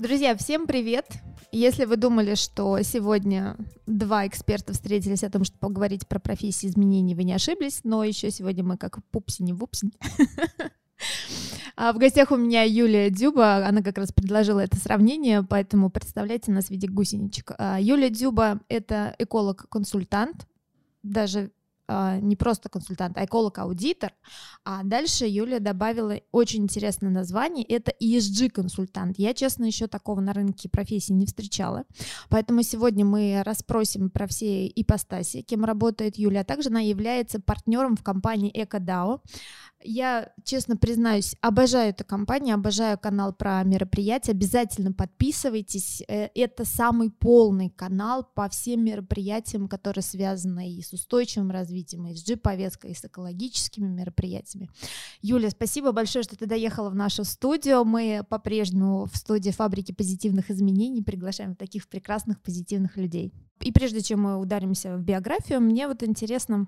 Друзья, всем привет! Если вы думали, что сегодня два эксперта встретились о том, чтобы поговорить про профессии изменений, вы не ошиблись, но еще сегодня мы как пупсини-вупсини. А в гостях у меня Юлия Дюба, она как раз предложила это сравнение, поэтому представляйте нас в виде гусеничек. А, Юлия Дюба — это эколог-консультант, даже не просто консультант, а эколог-аудитор. А дальше Юлия добавила очень интересное название, это ESG-консультант. Я, честно, еще такого на рынке профессии не встречала. Поэтому сегодня мы расспросим про все ипостаси, кем работает Юлия, а также она является партнером в компании EcoDAO. Я, честно признаюсь, обожаю эту компанию, обожаю канал про мероприятия. Обязательно подписывайтесь. Э, это самый полный канал по всем мероприятиям, которые связаны и с устойчивым развитием, и с G-повесткой, и с экологическими мероприятиями. Юля, спасибо большое, что ты доехала в нашу студию. Мы по-прежнему в студии фабрики позитивных изменений приглашаем таких прекрасных позитивных людей. И прежде чем мы ударимся в биографию, мне вот интересно,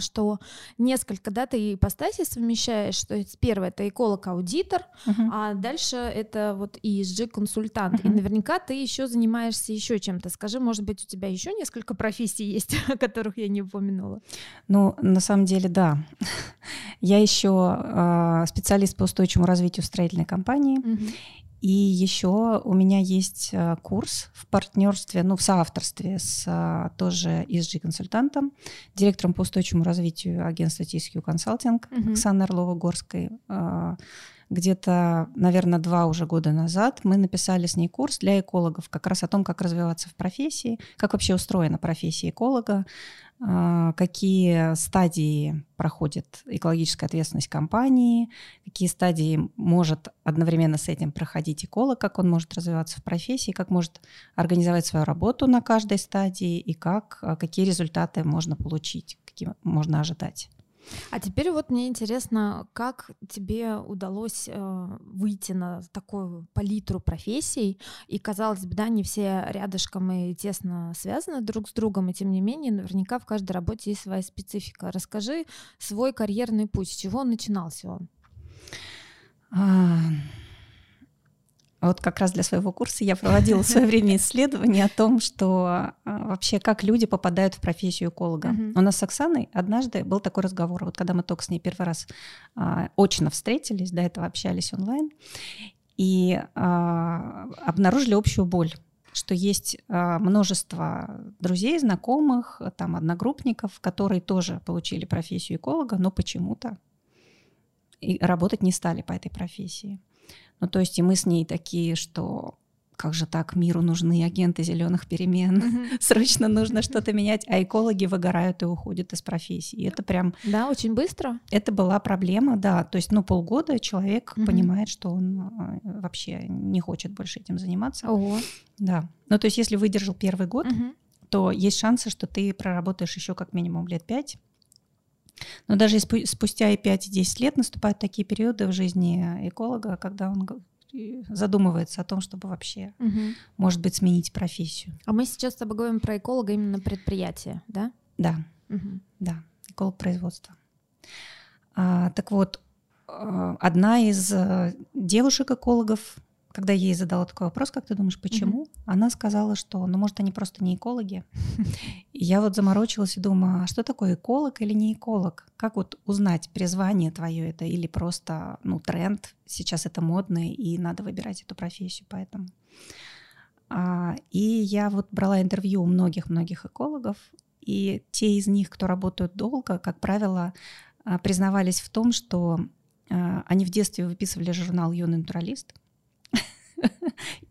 что несколько, да, ты ипостаси совмещаешь, что первое это эколог-аудитор, uh-huh. а дальше это вот ESG-консультант. Uh-huh. И наверняка ты еще занимаешься еще чем-то. Скажи, может быть, у тебя еще несколько профессий есть, о которых я не упомянула? Ну, на самом деле, да. Я еще э, специалист по устойчивому развитию строительной компании. Uh-huh. И еще у меня есть э, курс в партнерстве, ну, в соавторстве с э, тоже ESG-консультантом, директором по устойчивому развитию агентства TSQ Consulting mm-hmm. Оксаной Орлова-Горской. Э, где-то, наверное, два уже года назад мы написали с ней курс для экологов как раз о том, как развиваться в профессии, как вообще устроена профессия эколога, а, какие стадии проходит экологическая ответственность компании, какие стадии может одновременно с этим проходить эколог, как он может развиваться в профессии, как может организовать свою работу на каждой стадии и как, а, какие результаты можно получить, какие можно ожидать. А теперь вот мне интересно, как тебе удалось э, выйти на такую палитру профессий, и, казалось бы, да, не все рядышком и тесно связаны друг с другом, и тем не менее, наверняка в каждой работе есть своя специфика. Расскажи свой карьерный путь, с чего начинался он? Вот как раз для своего курса я проводила в свое время исследование о том, что а, вообще как люди попадают в профессию эколога. У нас с Оксаной однажды был такой разговор, вот когда мы только с ней первый раз а, очно встретились, до этого общались онлайн, и а, обнаружили общую боль что есть а, множество друзей, знакомых, там одногруппников, которые тоже получили профессию эколога, но почему-то и работать не стали по этой профессии. Ну, то есть и мы с ней такие, что как же так, миру нужны агенты зеленых перемен, mm-hmm. срочно нужно что-то менять, а экологи выгорают и уходят из профессии. И это прям... Да, очень быстро. Это была проблема, да. То есть, ну, полгода человек mm-hmm. понимает, что он а, вообще не хочет больше этим заниматься. Ого. Да. Ну, то есть, если выдержал первый год, mm-hmm. то есть шансы, что ты проработаешь еще как минимум лет пять, но даже спустя и 5-10 лет наступают такие периоды в жизни эколога, когда он задумывается о том, чтобы вообще, угу. может быть, сменить профессию. А мы сейчас с тобой говорим про эколога именно предприятия, да? Да, угу. да, эколог производства. А, так вот, а, одна из э, девушек-экологов когда я ей задала такой вопрос, как ты думаешь, почему? Mm-hmm. Она сказала, что, ну, может, они просто не экологи. И я вот заморочилась и думаю, а что такое эколог или не эколог? Как вот узнать, призвание твое это или просто, ну, тренд, сейчас это модно, и надо выбирать эту профессию, поэтому. А, и я вот брала интервью у многих-многих экологов, и те из них, кто работают долго, как правило, а, признавались в том, что а, они в детстве выписывали журнал «Юный натуралист»,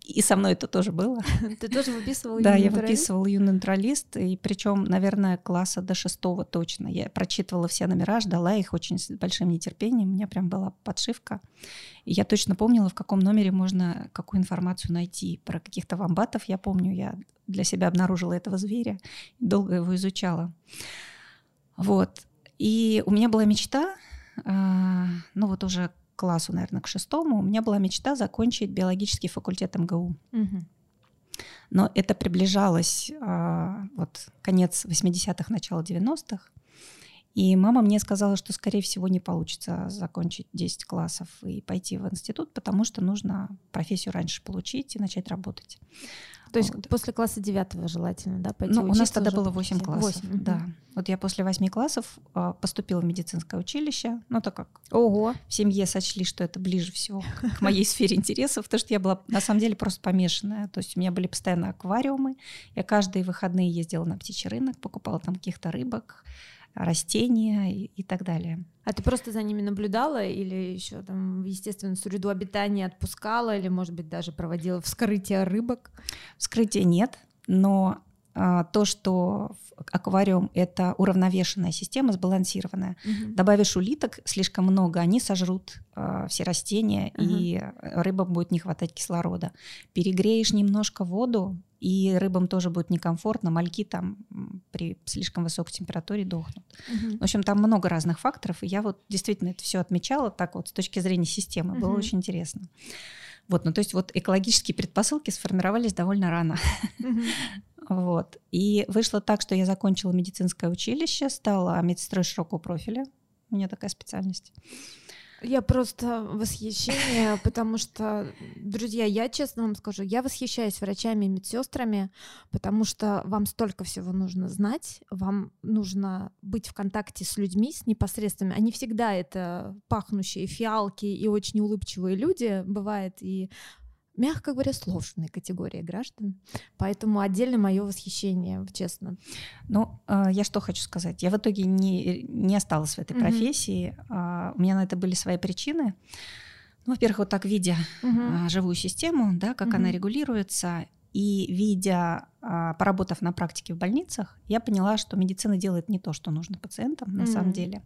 и со мной это тоже было. Ты тоже выписывала Да, я выписывала юный натуралист, и причем, наверное, класса до шестого точно. Я прочитывала все номера, ждала их очень с большим нетерпением. У меня прям была подшивка. И я точно помнила, в каком номере можно какую информацию найти. Про каких-то вамбатов я помню, я для себя обнаружила этого зверя, долго его изучала. Вот. И у меня была мечта, а, ну вот уже классу, наверное, к шестому, у меня была мечта закончить биологический факультет МГУ. Угу. Но это приближалось а, вот конец 80-х, начало 90-х. И мама мне сказала, что, скорее всего, не получится закончить 10 классов и пойти в институт, потому что нужно профессию раньше получить и начать работать. То есть вот. после класса девятого желательно, да, пойти Ну, у нас тогда было 8 классов. 8. Да. Вот я после 8 классов а, поступила в медицинское училище. Ну, так как Ого. в семье сочли, что это ближе всего к моей сфере интересов, потому что я была на самом деле просто помешанная. То есть у меня были постоянно аквариумы. Я каждые выходные ездила на птичий рынок, покупала там каких-то рыбок, растения и, и так далее. А ты просто за ними наблюдала или еще там в естественную среду обитания отпускала или, может быть, даже проводила вскрытие рыбок? Вскрытия нет, но а, то, что аквариум это уравновешенная система, сбалансированная. Угу. Добавишь улиток слишком много, они сожрут э, все растения, угу. и рыбам будет не хватать кислорода. Перегреешь немножко воду, и рыбам тоже будет некомфортно, мальки там при слишком высокой температуре дохнут. Угу. В общем, там много разных факторов, и я вот действительно это все отмечала так вот с точки зрения системы, угу. было очень интересно. Вот, ну то есть вот экологические предпосылки сформировались довольно рано. Вот. И вышло так, что я закончила медицинское училище, стала медсестрой широкого профиля. У меня такая специальность. Я просто восхищение, потому что, друзья, я честно вам скажу, я восхищаюсь врачами и медсестрами, потому что вам столько всего нужно знать, вам нужно быть в контакте с людьми, с непосредственными. Они всегда это пахнущие фиалки и очень улыбчивые люди, бывает и мягко говоря, сложной категории граждан. Поэтому отдельно мое восхищение, честно. Ну, а, я что хочу сказать. Я в итоге не, не осталась в этой mm-hmm. профессии. А, у меня на это были свои причины. Ну, во-первых, вот так видя mm-hmm. живую систему, да, как mm-hmm. она регулируется, и видя, поработав на практике в больницах, я поняла, что медицина делает не то, что нужно пациентам на mm-hmm. самом деле.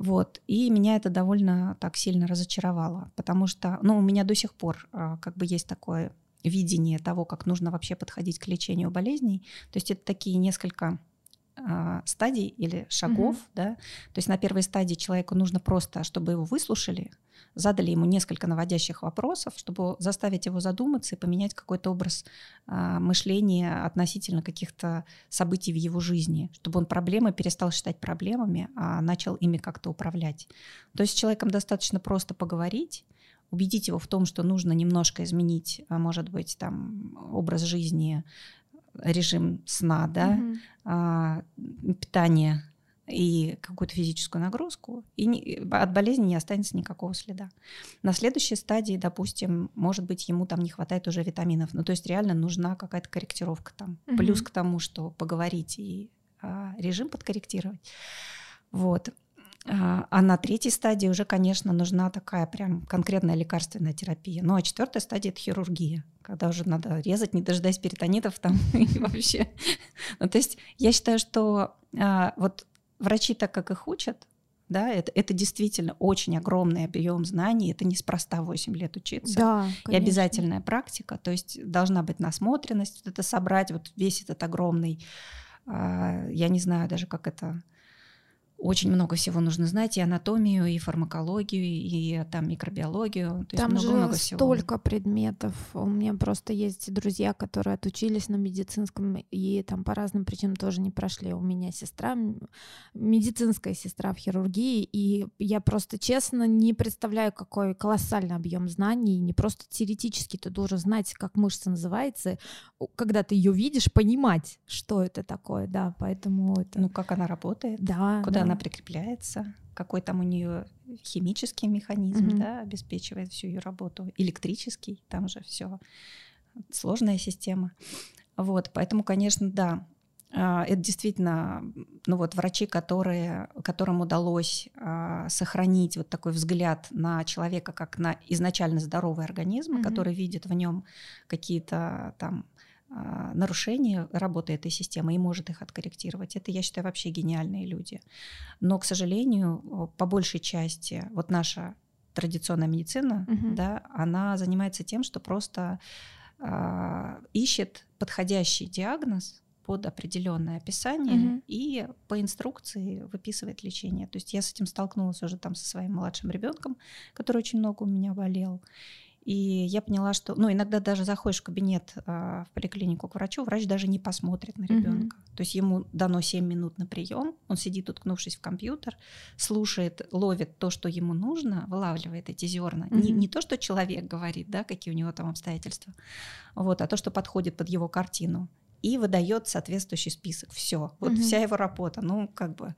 Вот. И меня это довольно так сильно разочаровало, потому что, ну, у меня до сих пор а, как бы есть такое видение того, как нужно вообще подходить к лечению болезней. То есть это такие несколько а, стадий или шагов, mm-hmm. да. То есть на первой стадии человеку нужно просто, чтобы его выслушали, задали ему несколько наводящих вопросов, чтобы заставить его задуматься и поменять какой-то образ а, мышления относительно каких-то событий в его жизни, чтобы он проблемы перестал считать проблемами, а начал ими как-то управлять. То есть с человеком достаточно просто поговорить, убедить его в том, что нужно немножко изменить, а, может быть, там образ жизни, режим сна, да, mm-hmm. а, питание и какую-то физическую нагрузку, и не, от болезни не останется никакого следа. На следующей стадии, допустим, может быть, ему там не хватает уже витаминов. Ну, то есть реально нужна какая-то корректировка там. Угу. Плюс к тому, что поговорить и а, режим подкорректировать. Вот. А, а на третьей стадии уже, конечно, нужна такая прям конкретная лекарственная терапия. Ну а четвертая стадия это хирургия, когда уже надо резать, не дожидаясь перитонитов там и вообще. Ну, то есть я считаю, что а, вот врачи так как их учат, да, это, это действительно очень огромный объем знаний, это неспроста 8 лет учиться. Да, и обязательная практика, то есть должна быть насмотренность, вот это собрать, вот весь этот огромный, э, я не знаю даже, как это очень много всего нужно знать, и анатомию, и фармакологию, и там микробиологию. То там есть много, же много всего. столько предметов. У меня просто есть друзья, которые отучились на медицинском, и там по разным причинам тоже не прошли. У меня сестра, медицинская сестра в хирургии, и я просто честно не представляю, какой колоссальный объем знаний. Не просто теоретически ты должен знать, как мышца называется, когда ты ее видишь, понимать, что это такое, да, поэтому это... Ну, как она работает, да, куда да она прикрепляется, какой там у нее химический механизм, mm-hmm. да, обеспечивает всю ее работу, электрический, там же все сложная система. Вот, поэтому, конечно, да, а, это действительно, ну вот врачи, которые, которым удалось а, сохранить вот такой взгляд на человека как на изначально здоровый организм, mm-hmm. который видит в нем какие-то там а, нарушения работы этой системы и может их откорректировать. Это, я считаю, вообще гениальные люди. Но, к сожалению, по большей части вот наша традиционная медицина, угу. да, она занимается тем, что просто э, ищет подходящий диагноз под определенное описание угу. и по инструкции выписывает лечение. То есть я с этим столкнулась уже там со своим младшим ребенком, который очень много у меня болел. И я поняла, что, ну, иногда даже заходишь в кабинет э, в поликлинику к врачу, врач даже не посмотрит на ребенка. Mm-hmm. То есть ему дано 7 минут на прием, он сидит, уткнувшись в компьютер, слушает, ловит то, что ему нужно, вылавливает эти зерна. Mm-hmm. Не, не то, что человек говорит, да, какие у него там обстоятельства, вот, а то, что подходит под его картину и выдает соответствующий список. Все, вот mm-hmm. вся его работа. Ну, как бы.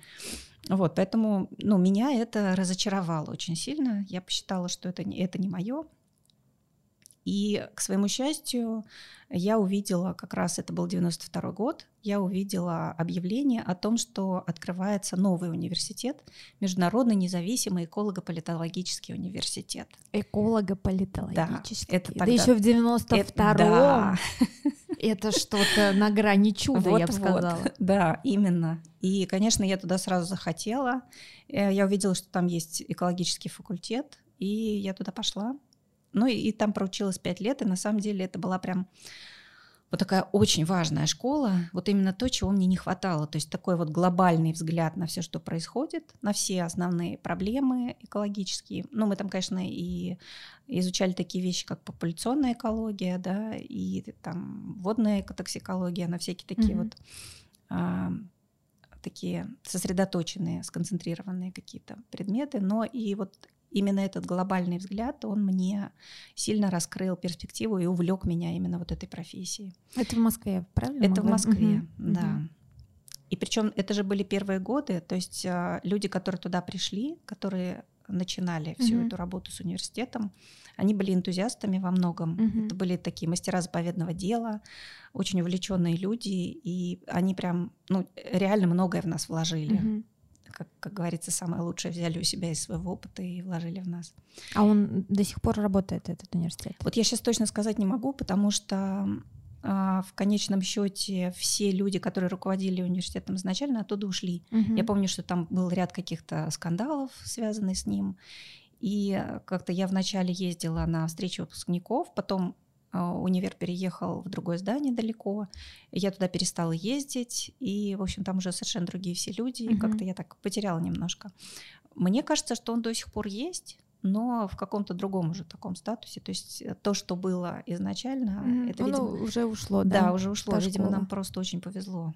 Вот, поэтому, ну, меня это разочаровало очень сильно. Я посчитала, что это это не мое. И, к своему счастью, я увидела, как раз это был 92 год, я увидела объявление о том, что открывается новый университет, Международный независимый эколого-политологический университет. Эколого-политологический? Да, это тогда... да еще в 92-м? Да. Это что-то на грани чуда, вот, я бы сказала. Вот, да, именно. И, конечно, я туда сразу захотела. Э, я увидела, что там есть экологический факультет, и я туда пошла. Ну и, и там проучилась пять лет, и на самом деле это была прям вот такая очень важная школа, вот именно то, чего мне не хватало, то есть такой вот глобальный взгляд на все, что происходит, на все основные проблемы экологические. Ну, мы там, конечно, и изучали такие вещи, как популяционная экология, да, и там водная экотоксикология, на всякие такие mm-hmm. вот а, такие сосредоточенные, сконцентрированные какие-то предметы, но и вот именно этот глобальный взгляд, он мне сильно раскрыл перспективу и увлек меня именно вот этой профессией. Это в Москве, правильно? Это в Москве, угу. да. Угу. И причем это же были первые годы, то есть э, люди, которые туда пришли, которые начинали всю угу. эту работу с университетом, они были энтузиастами во многом. Угу. Это были такие мастера заповедного дела, очень увлеченные люди, и они прям, ну, реально многое в нас вложили. Угу как, как говорится, самое лучшее взяли у себя из своего опыта и вложили в нас. А он до сих пор работает, этот университет? Вот я сейчас точно сказать не могу, потому что а, в конечном счете все люди, которые руководили университетом изначально, оттуда ушли. Угу. Я помню, что там был ряд каких-то скандалов, связанных с ним. И как-то я вначале ездила на встречи выпускников, потом универ переехал в другое здание далеко, я туда перестала ездить, и, в общем, там уже совершенно другие все люди, и как-то я так потеряла немножко. Мне кажется, что он до сих пор есть, но в каком-то другом уже таком статусе. То есть э, то, что было изначально, mm, это, видимо... уже ушло, да? Да, уже ушло. Видимо, нам просто очень повезло.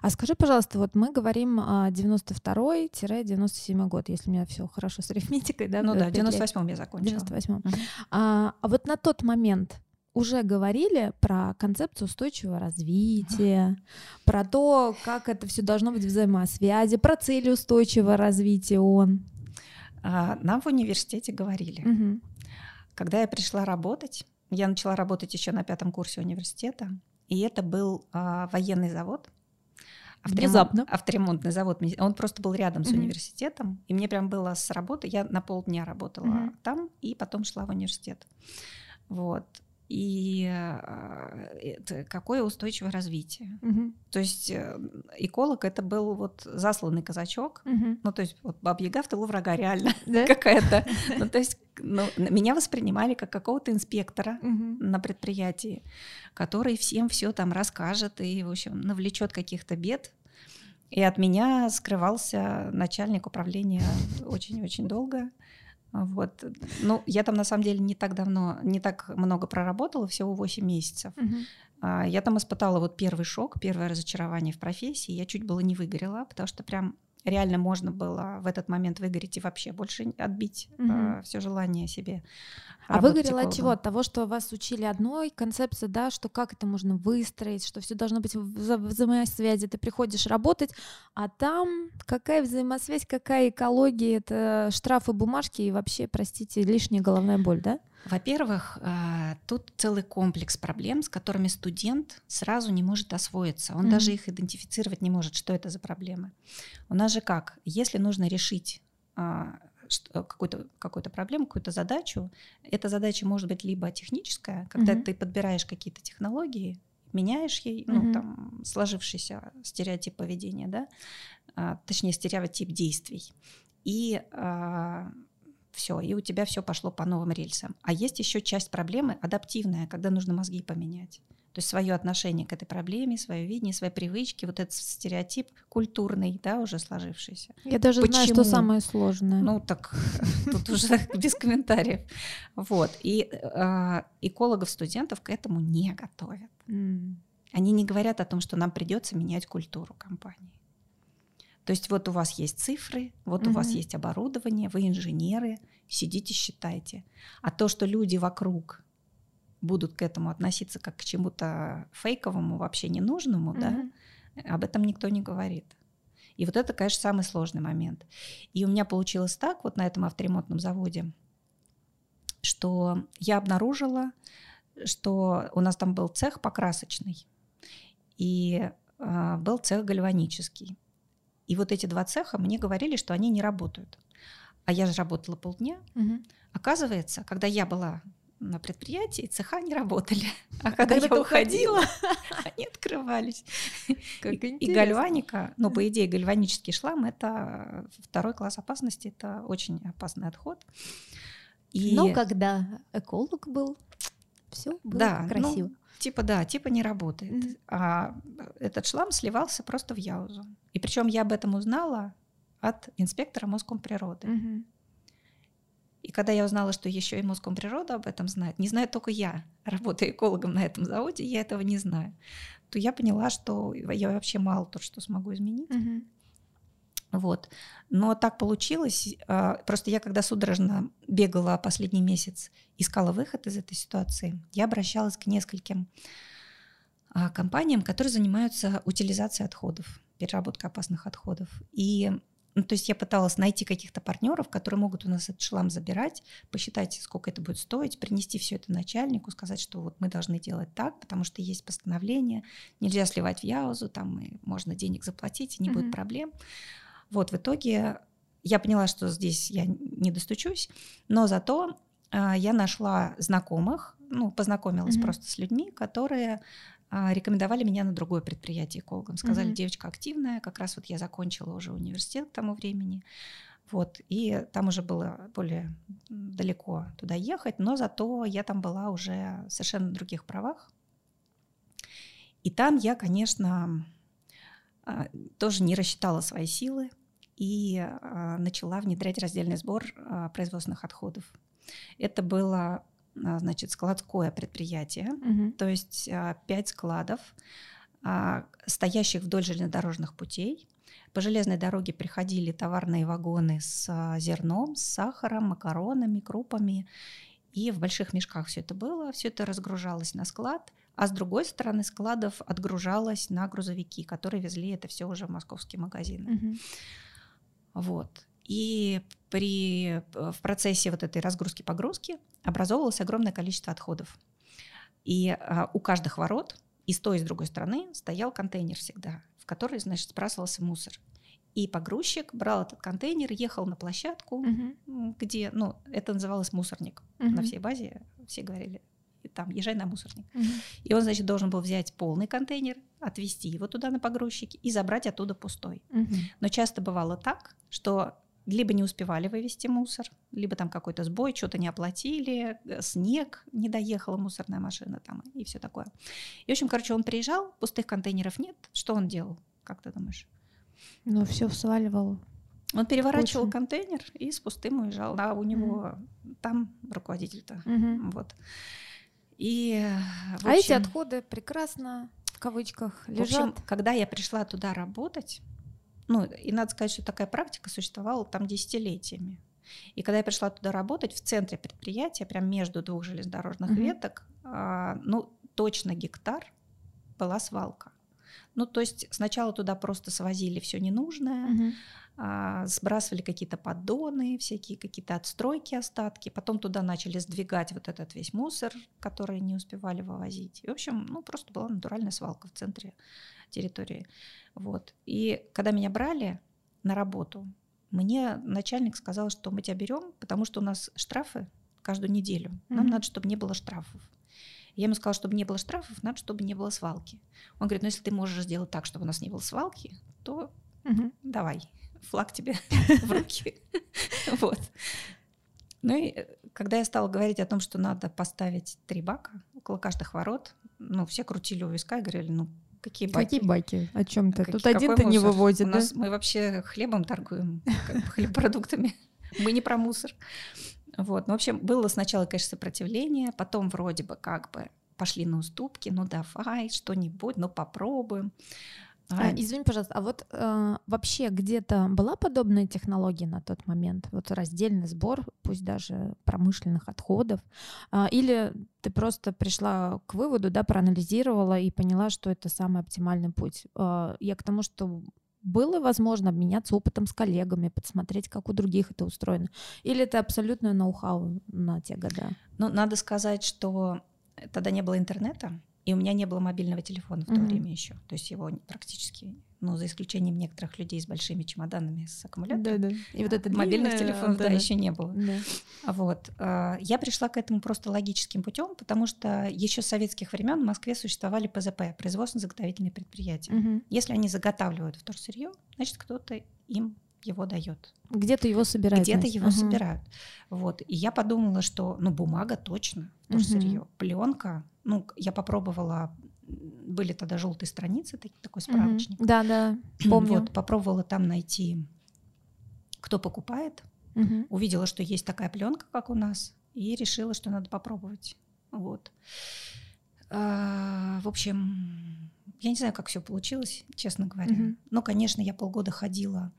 А скажи, пожалуйста, вот мы говорим 92-97 год, если у меня все хорошо с арифметикой, да? Ну да, в 98-м я закончила. 98-м. Mm-hmm. А, а вот на тот момент уже говорили про концепцию устойчивого развития, про то, как это все должно быть в взаимосвязи, про цели устойчивого развития ООН. А, нам в университете говорили. Угу. Когда я пришла работать, я начала работать еще на пятом курсе университета, и это был а, военный завод. Внезапно. Авторемонтный завод. Он просто был рядом mm с университетом. И мне прям было с работы. Я на полдня работала mm там и потом шла в университет. Вот. И а, это какое устойчивое развитие. Угу. То есть э, эколог это был вот засланный казачок, угу. ну то есть вот бабья в тылу врага реально да? какая-то. Ну то есть ну, меня воспринимали как какого-то инспектора угу. на предприятии, который всем все там расскажет и в общем навлечет каких-то бед. И от меня скрывался начальник управления очень-очень долго. Вот. Ну, я там на самом деле не так давно, не так много проработала, всего 8 месяцев. Угу. Я там испытала вот первый шок, первое разочарование в профессии. Я чуть было не выгорела, потому что прям реально можно было в этот момент выгореть и вообще больше отбить угу. э, все желание себе. А выгорело от чего? От того, что вас учили одной концепции, да, что как это можно выстроить, что все должно быть в взаимосвязи. Ты приходишь работать, а там какая взаимосвязь, какая экология, это штрафы, бумажки и вообще, простите, лишняя головная боль, да? Во-первых, э, тут целый комплекс проблем, с которыми студент сразу не может освоиться. Он mm-hmm. даже их идентифицировать не может, что это за проблемы. У нас же как? Если нужно решить а, какую-то какую проблему, какую-то задачу, эта задача может быть либо техническая, когда mm-hmm. ты подбираешь какие-то технологии, меняешь ей, mm-hmm. ну, там, сложившийся стереотип поведения, да, а, точнее, стереотип действий. И а, все, и у тебя все пошло по новым рельсам. А есть еще часть проблемы адаптивная, когда нужно мозги поменять. То есть свое отношение к этой проблеме, свое видение, свои привычки, вот этот стереотип культурный, да, уже сложившийся. Я даже Почему? знаю, что самое сложное. Ну так тут уже без комментариев. Вот. И а, экологов, студентов к этому не готовят. Они не говорят о том, что нам придется менять культуру компании. То есть вот у вас есть цифры, вот угу. у вас есть оборудование, вы инженеры, сидите, считайте. А то, что люди вокруг будут к этому относиться как к чему-то фейковому, вообще ненужному, угу. да, об этом никто не говорит. И вот это, конечно, самый сложный момент. И у меня получилось так вот на этом авторемонтном заводе, что я обнаружила, что у нас там был цех покрасочный и э, был цех гальванический. И вот эти два цеха мне говорили, что они не работают. А я же работала полдня. Угу. Оказывается, когда я была на предприятии, цеха не работали. А, а когда, когда я уходила, они открывались. Как и, и гальваника, ну, по идее, гальванический шлам — это второй класс опасности, это очень опасный отход. И... Но когда эколог был, все было да, ну, красиво. Ну, Типа да, типа не работает. Mm-hmm. А этот шлам сливался просто в яузу. И причем я об этом узнала от инспектора Москомприроды. Mm-hmm. И когда я узнала, что еще и Москомприрода об этом знает, не знаю только я, работаю экологом на этом заводе, я этого не знаю, то я поняла, что я вообще мало то, что смогу изменить. Mm-hmm. Вот. Но так получилось. А, просто я, когда судорожно бегала последний месяц, искала выход из этой ситуации, я обращалась к нескольким а, компаниям, которые занимаются утилизацией отходов, переработкой опасных отходов. И ну, то есть я пыталась найти каких-то партнеров, которые могут у нас этот шлам забирать, посчитать, сколько это будет стоить, принести все это начальнику, сказать, что вот мы должны делать так, потому что есть постановление, нельзя сливать в Яузу, там и можно денег заплатить, и не mm-hmm. будет проблем. Вот, в итоге я поняла, что здесь я не достучусь, но зато э, я нашла знакомых, ну, познакомилась mm-hmm. просто с людьми, которые э, рекомендовали меня на другое предприятие экологом. Сказали, mm-hmm. девочка активная, как раз вот я закончила уже университет к тому времени. Вот, и там уже было более далеко туда ехать, но зато я там была уже совершенно на других правах. И там я, конечно, а, тоже не рассчитала свои силы и а, начала внедрять раздельный сбор а, производственных отходов. Это было значит, складское предприятие, угу. то есть пять складов, стоящих вдоль железнодорожных путей. По железной дороге приходили товарные вагоны с зерном, с сахаром, макаронами, крупами. И в больших мешках все это было, все это разгружалось на склад – а с другой стороны складов отгружалось на грузовики, которые везли это все уже в московские магазины. Угу. Вот. И при, в процессе вот этой разгрузки-погрузки образовывалось огромное количество отходов. И а, у каждых ворот и с той, и с другой стороны стоял контейнер всегда, в который, значит, сбрасывался мусор. И погрузчик брал этот контейнер, ехал на площадку, угу. где, ну, это называлось мусорник. Угу. На всей базе все говорили там, езжай на мусорник. Угу. И он, значит, должен был взять полный контейнер, отвезти его туда на погрузчике и забрать оттуда пустой. Угу. Но часто бывало так, что либо не успевали вывести мусор, либо там какой-то сбой, что-то не оплатили, э, снег, не доехала мусорная машина там и все такое. И, в общем, короче, он приезжал, пустых контейнеров нет. Что он делал, как ты думаешь? Ну, все сваливал. Он переворачивал Очень. контейнер и с пустым уезжал. А у него mm там руководитель-то. mm Вот. И, общем, а эти отходы прекрасно в кавычках лежат. В общем, когда я пришла туда работать, ну и надо сказать, что такая практика существовала там десятилетиями. И когда я пришла туда работать, в центре предприятия, прям между двух железнодорожных mm-hmm. веток, а, ну точно гектар была свалка. Ну то есть сначала туда просто свозили все ненужное. Mm-hmm сбрасывали какие-то поддоны, всякие какие-то отстройки, остатки. Потом туда начали сдвигать вот этот весь мусор, который не успевали вывозить. И, в общем, ну, просто была натуральная свалка в центре территории. Вот. И когда меня брали на работу, мне начальник сказал, что мы тебя берем, потому что у нас штрафы каждую неделю. Нам mm-hmm. надо, чтобы не было штрафов. Я ему сказала, чтобы не было штрафов, надо, чтобы не было свалки. Он говорит, ну если ты можешь сделать так, чтобы у нас не было свалки, то угу. давай флаг тебе в руки. Вот. Ну и э, когда я стала говорить о том, что надо поставить три бака, около каждых ворот, ну, все крутили у виска и говорили, ну, какие баки? Какие баки? О чем ты? Тут один-то не вывозит, У да? нас, мы вообще хлебом торгуем, хлебопродуктами. Мы не про мусор. Вот. Ну, в общем, было сначала, конечно, сопротивление, потом вроде бы как бы пошли на уступки, ну давай, что-нибудь, ну попробуем. А, извини, пожалуйста, а вот э, вообще где-то была подобная технология на тот момент? Вот раздельный сбор, пусть даже промышленных отходов, э, или ты просто пришла к выводу, да, проанализировала и поняла, что это самый оптимальный путь? Э, я к тому, что было возможно обменяться опытом с коллегами, подсмотреть, как у других это устроено? Или это абсолютное ноу-хау на те года? Ну, надо сказать, что тогда не было интернета, и у меня не было мобильного телефона в то mm-hmm. время еще. То есть его практически, ну, за исключением некоторых людей с большими чемоданами с аккумулятором. Да, да. И вот это мобильных телефонов, да, еще не было. Да. Вот. А, я пришла к этому просто логическим путем, потому что еще с советских времен в Москве существовали ПЗП, производственно-заготовительные предприятия. Mm-hmm. Если они заготавливают вторсырье, значит, кто-то им его дает. Где-то его собирают. Где-то его uh-huh. собирают. Вот. И я подумала, что ну бумага точно, вторсырье, uh-huh. пленка, ну, я попробовала, были тогда желтые страницы, такой справочник. Да, да, помню. Вот, попробовала там найти, кто покупает. Угу. Увидела, что есть такая пленка, как у нас, и решила, что надо попробовать. Вот. А, в общем, я не знаю, как все получилось, честно говоря. Угу. Но, конечно, я полгода ходила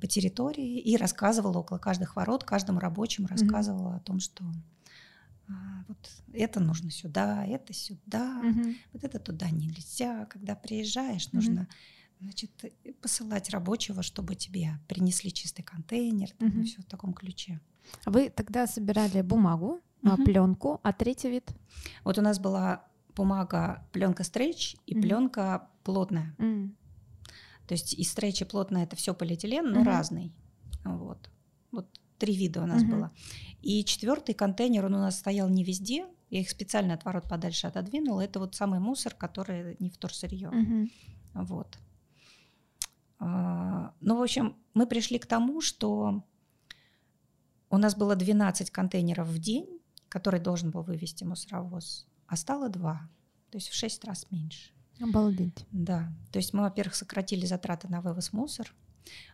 по территории и рассказывала около каждых ворот, каждому рабочему рассказывала угу. о том, что а, вот это нужно сюда, это сюда, угу. вот это туда нельзя. Когда приезжаешь, нужно угу. значит, посылать рабочего, чтобы тебе принесли чистый контейнер, там, и все в таком ключе. А вы тогда собирали бумагу, угу. пленку, а третий вид? Вот у нас была бумага, пленка стрейч и угу. пленка плотная. Угу. То есть и стрейч и плотная это все полиэтилен, но угу. разный. Вот. Вот три вида у нас угу. было. И четвертый контейнер, он у нас стоял не везде, я их специально от ворот подальше отодвинула. Это вот самый мусор, который не вторсырье. Угу. Вот. А, ну, в общем, мы пришли к тому, что у нас было 12 контейнеров в день, который должен был вывести мусоровоз, а стало 2, то есть в 6 раз меньше. Обалдеть. Да, то есть мы, во-первых, сократили затраты на вывоз мусора,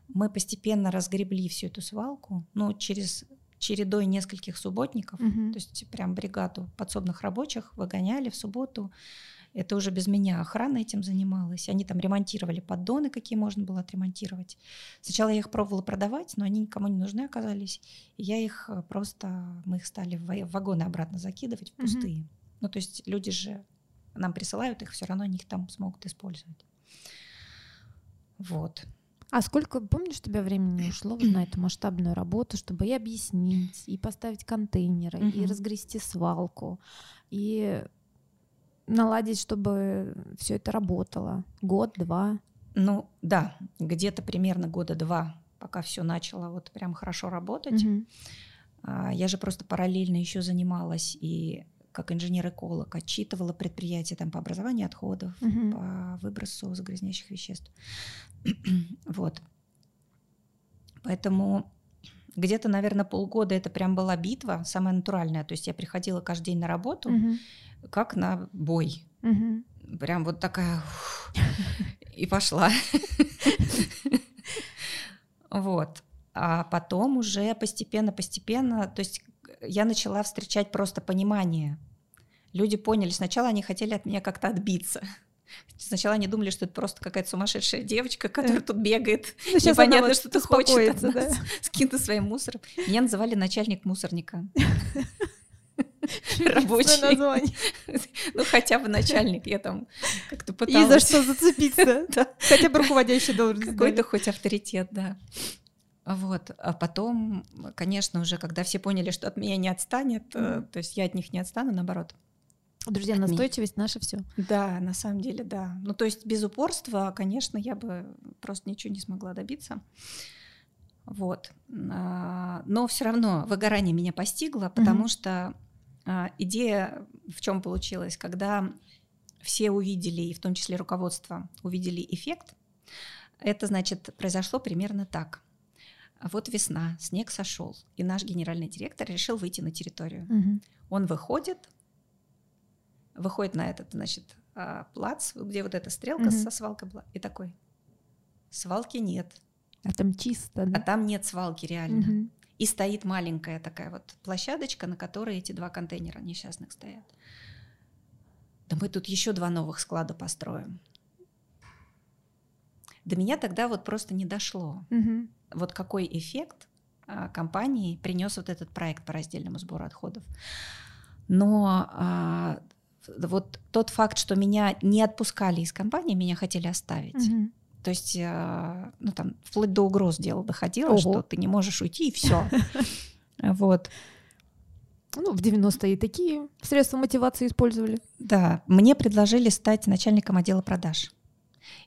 мы постепенно разгребли всю эту свалку, но через чередой нескольких субботников, угу. то есть прям бригаду подсобных рабочих выгоняли в субботу. Это уже без меня охрана этим занималась. Они там ремонтировали поддоны, какие можно было отремонтировать. Сначала я их пробовала продавать, но они никому не нужны оказались. И я их э, просто, мы их стали в вагоны обратно закидывать, в пустые. Угу. Ну, то есть люди же нам присылают их, все равно они их там смогут использовать. Вот. А сколько, помнишь, у тебя времени ушло вот на эту масштабную работу, чтобы и объяснить, и поставить контейнеры, и разгрести свалку, и наладить, чтобы все это работало? Год, два? Ну да, где-то примерно года два, пока все начало вот прям хорошо работать. Угу. Я же просто параллельно еще занималась и как инженер-эколог отчитывала предприятия там, по образованию отходов, угу. по выбросу загрязняющих веществ. вот. Поэтому где-то, наверное, полгода это прям была битва, самая натуральная. То есть я приходила каждый день на работу, угу. как на бой. Угу. Прям вот такая... И пошла. Вот. А потом уже постепенно-постепенно, то есть я начала встречать просто понимание. Люди поняли, сначала они хотели от меня как-то отбиться. Сначала они думали, что это просто какая-то сумасшедшая девочка, которая тут бегает, ну, непонятно, вот что-то хочет от да? с каким-то своим мусором. Меня называли начальник мусорника. Рабочий. Ну, хотя бы начальник, я там как-то пыталась. И за что зацепиться. Хотя бы руководящий должен Какой-то хоть авторитет, да. Вот. А потом, конечно, уже когда все поняли, что от меня не отстанет, mm-hmm. то есть я от них не отстану, наоборот. Друзья, настойчивость наше все. Да, на самом деле, да. Ну, то есть без упорства, конечно, я бы просто ничего не смогла добиться. Вот. А, но все равно выгорание меня постигло, потому mm-hmm. что а, идея в чем получилась, когда все увидели, и в том числе руководство, увидели эффект, это значит произошло примерно так. Вот весна, снег сошел, и наш генеральный директор решил выйти на территорию. Угу. Он выходит, выходит на этот, значит, а, плац, где вот эта стрелка mm-hmm. со свалкой была, и такой, свалки нет. А там чисто, да? А там нет свалки реально. Mm-hmm. И стоит маленькая такая вот площадочка, на которой эти два контейнера несчастных стоят. Да мы тут еще два новых склада построим. До меня тогда вот просто не дошло. Mm-hmm. Вот какой эффект а, компании принес вот этот проект по раздельному сбору отходов. Но а, вот тот факт, что меня не отпускали из компании, меня хотели оставить. Угу. То есть, а, ну там, вплоть до угроз дело доходило, Ого. что ты не можешь уйти, и все. Вот. Ну, в 90-е такие средства мотивации использовали. Да, мне предложили стать начальником отдела продаж.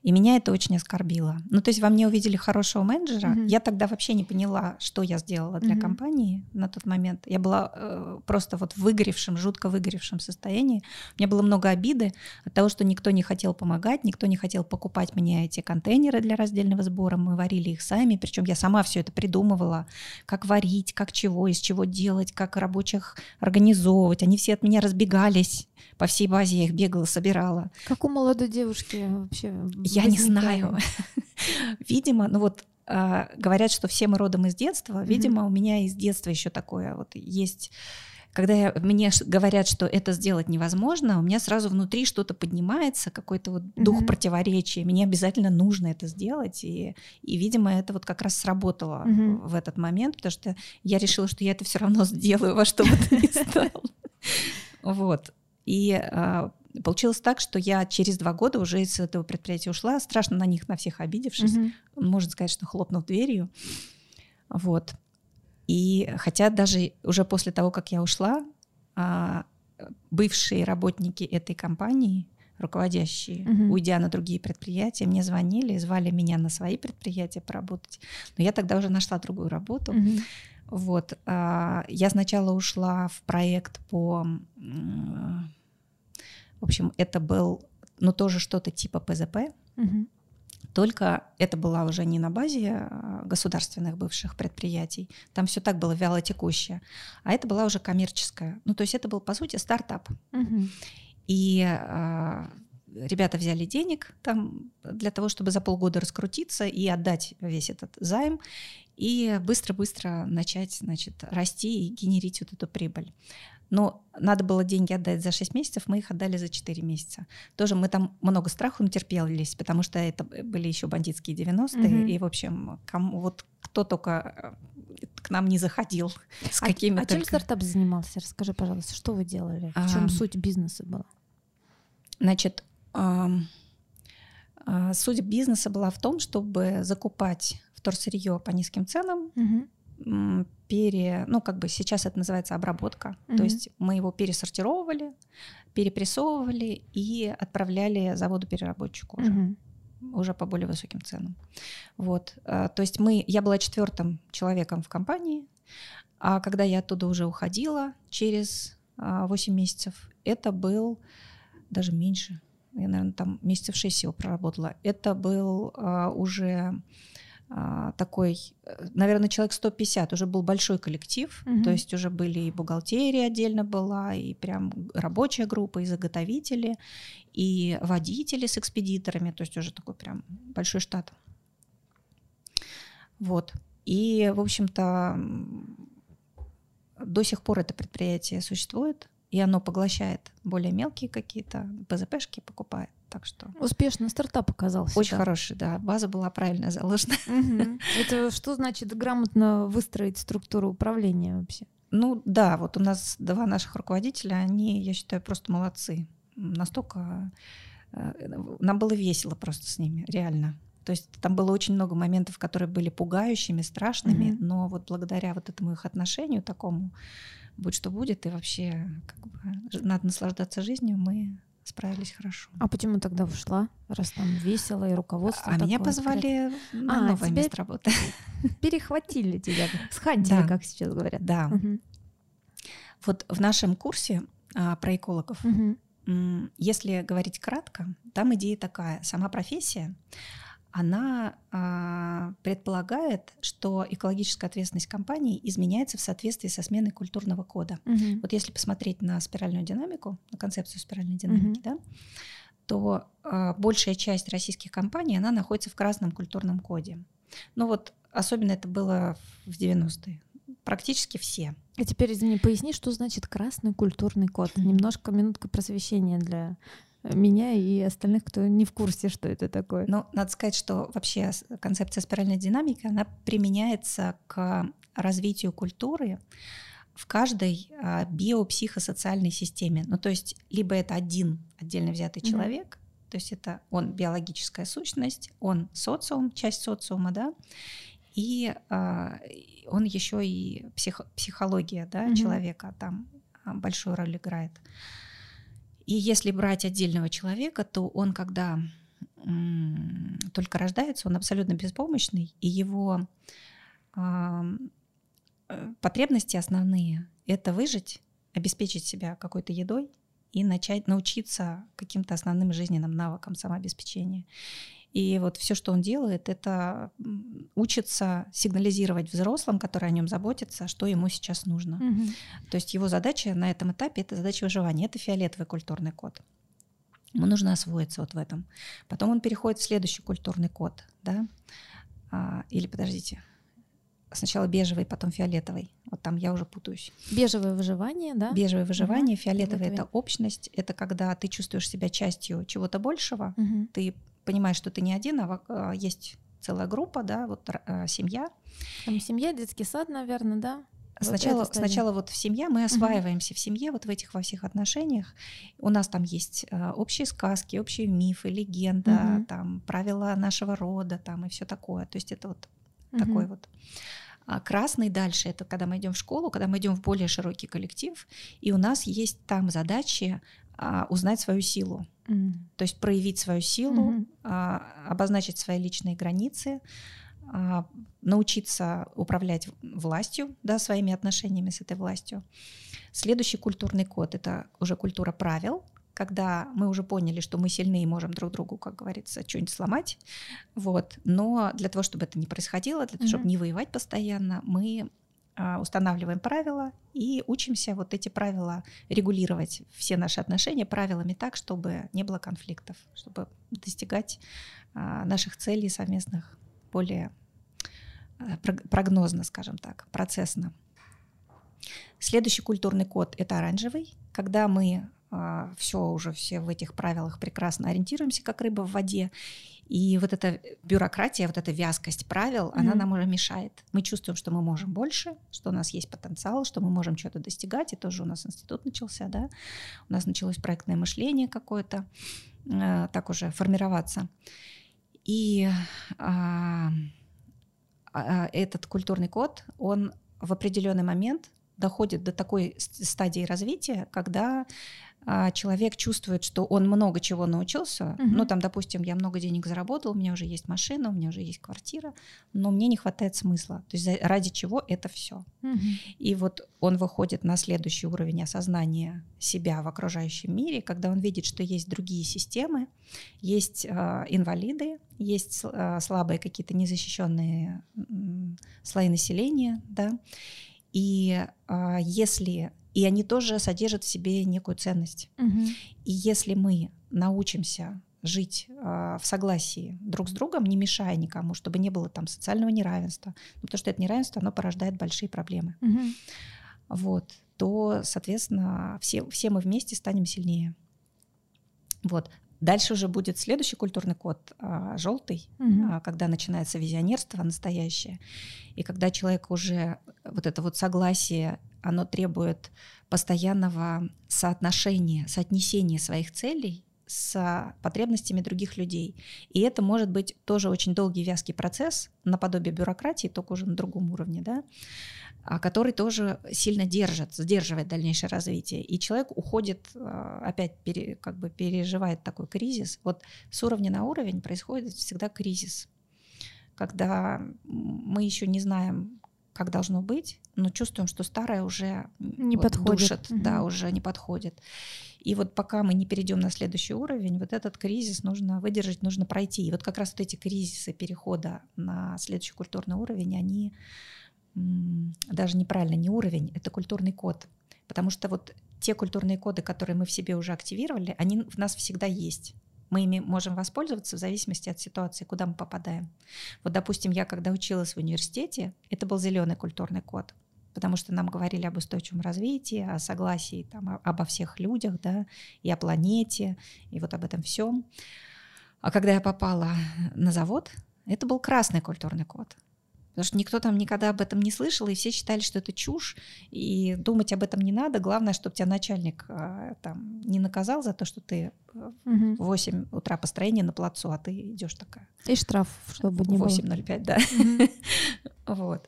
И меня это очень оскорбило. Ну, то есть во мне увидели хорошего менеджера. Mm-hmm. Я тогда вообще не поняла, что я сделала для mm-hmm. компании на тот момент. Я была э, просто вот в выгоревшем, жутко выгоревшем состоянии. У меня было много обиды от того, что никто не хотел помогать, никто не хотел покупать мне эти контейнеры для раздельного сбора. Мы варили их сами, причем я сама все это придумывала, как варить, как чего, из чего делать, как рабочих организовывать. Они все от меня разбегались по всей базе, я их бегала, собирала. Как у молодой девушки вообще я не знаю. Видимо, ну вот а, говорят, что все мы родом из детства. Видимо, у меня из детства еще такое вот есть когда я, мне говорят, что это сделать невозможно, у меня сразу внутри что-то поднимается, какой-то вот дух mm-hmm. противоречия. Мне обязательно нужно это сделать. И, и, видимо, это вот как раз сработало mm-hmm. в этот момент, потому что я решила, что я это все равно сделаю во что бы то ни стало. Вот. И а, Получилось так, что я через два года уже из этого предприятия ушла, страшно на них, на всех обидевшись, угу. можно сказать, что хлопнув дверью. Вот. И хотя даже уже после того, как я ушла, а, бывшие работники этой компании, руководящие, угу. уйдя на другие предприятия, мне звонили, звали меня на свои предприятия поработать. Но я тогда уже нашла другую работу. Угу. Вот. А, я сначала ушла в проект по в общем, это был, ну, тоже что-то типа ПЗП, угу. только это была уже не на базе а, государственных бывших предприятий, там все так было вяло текущее, а это была уже коммерческая. Ну, то есть это был, по сути, стартап. Угу. И а, ребята взяли денег там для того, чтобы за полгода раскрутиться и отдать весь этот займ и быстро-быстро начать, значит, расти и генерить вот эту прибыль. Но надо было деньги отдать за 6 месяцев, мы их отдали за 4 месяца. Тоже мы там много страху натерпелись, потому что это были еще бандитские 90-е, угу. и, в общем, кому, вот кто только э, к нам не заходил, с а, какими А только... чем стартап занимался? Расскажи, пожалуйста, что вы делали? В чем а, суть бизнеса была? Значит, э, э, суть бизнеса была в том, чтобы закупать вторсырье по низким ценам, угу пере, ну как бы сейчас это называется обработка, mm-hmm. то есть мы его пересортировывали, перепрессовывали и отправляли заводу-переработчику уже. Mm-hmm уже по более высоким ценам. Вот, а, то есть мы, я была четвертым человеком в компании, а когда я оттуда уже уходила через 8 а, месяцев, это был даже меньше, я, наверное, там месяцев 6 всего проработала. Это был а, уже такой, э, наверное, человек 150, уже был большой коллектив, угу. то есть уже были и бухгалтерия отдельно была, и прям рабочая группа, и заготовители, и водители с экспедиторами, то есть уже такой прям большой штат. Вот. И, в общем-то, до сих пор это предприятие существует, и оно поглощает более мелкие какие-то ПЗПшки, покупает. Так что успешно стартап оказался. Очень да. хороший, да. База была правильно заложена. Угу. Это что значит грамотно выстроить структуру управления вообще? Ну да, вот у нас два наших руководителя, они, я считаю, просто молодцы. Настолько э, нам было весело просто с ними, реально. То есть там было очень много моментов, которые были пугающими, страшными, mm но вот благодаря вот этому их отношению такому, будь что будет, и вообще как бы, надо наслаждаться жизнью, мы справились хорошо. А почему тогда ушла, раз там весело и руководство? А меня позвали открыто? на а, новое место работы. Перехватили тебя, схантили, да. как сейчас говорят. Да. Угу. Вот в нашем курсе а, про экологов, угу. если говорить кратко, там идея такая: сама профессия, она а, предполагает, что экологическая ответственность компании изменяется в соответствии со сменой культурного кода. Угу. Вот если посмотреть на спиральную динамику, на концепцию спиральной динамики, угу. да, то а, большая часть российских компаний, она находится в красном культурном коде. Ну вот особенно это было в 90-е. Практически все. А теперь, извини, поясни, что значит красный культурный код. Немножко минутка просвещения для меня и остальных, кто не в курсе, что это такое. Ну, надо сказать, что вообще концепция спиральной динамики, она применяется к развитию культуры в каждой а, биопсихосоциальной системе. Ну, то есть либо это один отдельно взятый mm-hmm. человек, то есть это он биологическая сущность, он социум, часть социума, да, и э, он еще и псих, психология да, mm-hmm. человека там а, большую роль играет. И если брать отдельного человека, то он, когда только рождается, он абсолютно беспомощный, и его э, потребности основные — это выжить, обеспечить себя какой-то едой и начать научиться каким-то основным жизненным навыкам самообеспечения. И вот все, что он делает, это учится сигнализировать взрослым, которые о нем заботятся, что ему сейчас нужно. Угу. То есть его задача на этом этапе это задача выживания, это фиолетовый культурный код. Ему нужно освоиться вот в этом. Потом он переходит в следующий культурный код, да? А, или подождите, сначала бежевый, потом фиолетовый. Вот там я уже путаюсь. Бежевое выживание, да? Бежевое выживание, угу. фиолетовый это общность, это когда ты чувствуешь себя частью чего-то большего, угу. ты понимаешь, что ты не один, а, а есть целая группа, да, вот а, семья. Там семья, детский сад, наверное, да? Сначала, вот сначала вот в семье мы осваиваемся в семье вот в этих во всех отношениях. У нас там есть э, общие сказки, общие мифы, легенда, там правила нашего рода, там и все такое. То есть это вот такой вот. А красный дальше это когда мы идем в школу, когда мы идем в более широкий коллектив, и у нас есть там задачи а, узнать свою силу. Mm. То есть проявить свою силу, mm-hmm. а, обозначить свои личные границы, а, научиться управлять властью, да, своими отношениями с этой властью. Следующий культурный код это уже культура правил, когда мы уже поняли, что мы сильны и можем друг другу, как говорится, что-нибудь сломать. Вот. Но для того, чтобы это не происходило, для того, mm-hmm. чтобы не воевать постоянно, мы устанавливаем правила и учимся вот эти правила регулировать, все наши отношения правилами так, чтобы не было конфликтов, чтобы достигать а, наших целей совместных более а, прогнозно, скажем так, процессно. Следующий культурный код — это оранжевый, когда мы все уже все в этих правилах прекрасно ориентируемся, как рыба в воде, и вот эта бюрократия, вот эта вязкость правил, mm-hmm. она нам уже мешает. Мы чувствуем, что мы можем больше, что у нас есть потенциал, что мы можем что-то достигать. И тоже у нас институт начался, да. У нас началось проектное мышление какое-то, э, так уже формироваться. И а, а, этот культурный код, он в определенный момент доходит до такой стадии развития, когда а, человек чувствует, что он много чего научился, угу. ну там, допустим, я много денег заработал, у меня уже есть машина, у меня уже есть квартира, но мне не хватает смысла. То есть ради чего это все? Угу. И вот он выходит на следующий уровень осознания себя в окружающем мире, когда он видит, что есть другие системы, есть э, инвалиды, есть э, слабые какие-то незащищенные э, слои населения, да. И э, если и они тоже содержат в себе некую ценность. Угу. И если мы научимся жить э, в согласии друг с другом, не мешая никому, чтобы не было там социального неравенства, ну, потому что это неравенство, оно порождает большие проблемы. Угу. Вот, то, соответственно, все, все мы вместе станем сильнее. Вот. Дальше уже будет следующий культурный код, а, желтый, угу. а, когда начинается визионерство настоящее, и когда человек уже вот это вот согласие оно требует постоянного соотношения, соотнесения своих целей с потребностями других людей. И это может быть тоже очень долгий вязкий процесс, наподобие бюрократии, только уже на другом уровне, да, который тоже сильно держит, сдерживает дальнейшее развитие. И человек уходит, а, опять пере, как бы переживает такой кризис. Вот с уровня на уровень происходит всегда кризис, когда мы еще не знаем, как должно быть, но чувствуем, что старое уже не вот, подходит. душит, угу. да, уже не подходит. И вот пока мы не перейдем на следующий уровень, вот этот кризис нужно выдержать, нужно пройти. И вот как раз вот эти кризисы перехода на следующий культурный уровень, они даже неправильно, не уровень, это культурный код. Потому что вот те культурные коды, которые мы в себе уже активировали, они в нас всегда есть. Мы ими можем воспользоваться в зависимости от ситуации, куда мы попадаем. Вот, допустим, я когда училась в университете, это был зеленый культурный код, потому что нам говорили об устойчивом развитии, о согласии там, обо всех людях, да, и о планете, и вот об этом всем. А когда я попала на завод, это был красный культурный код. Потому что никто там никогда об этом не слышал, и все считали, что это чушь, и думать об этом не надо. Главное, чтобы тебя начальник а, там не наказал за то, что ты угу. в 8 утра построение на плацу, а ты идешь такая. И штраф, чтобы не 8.05, да. Вот.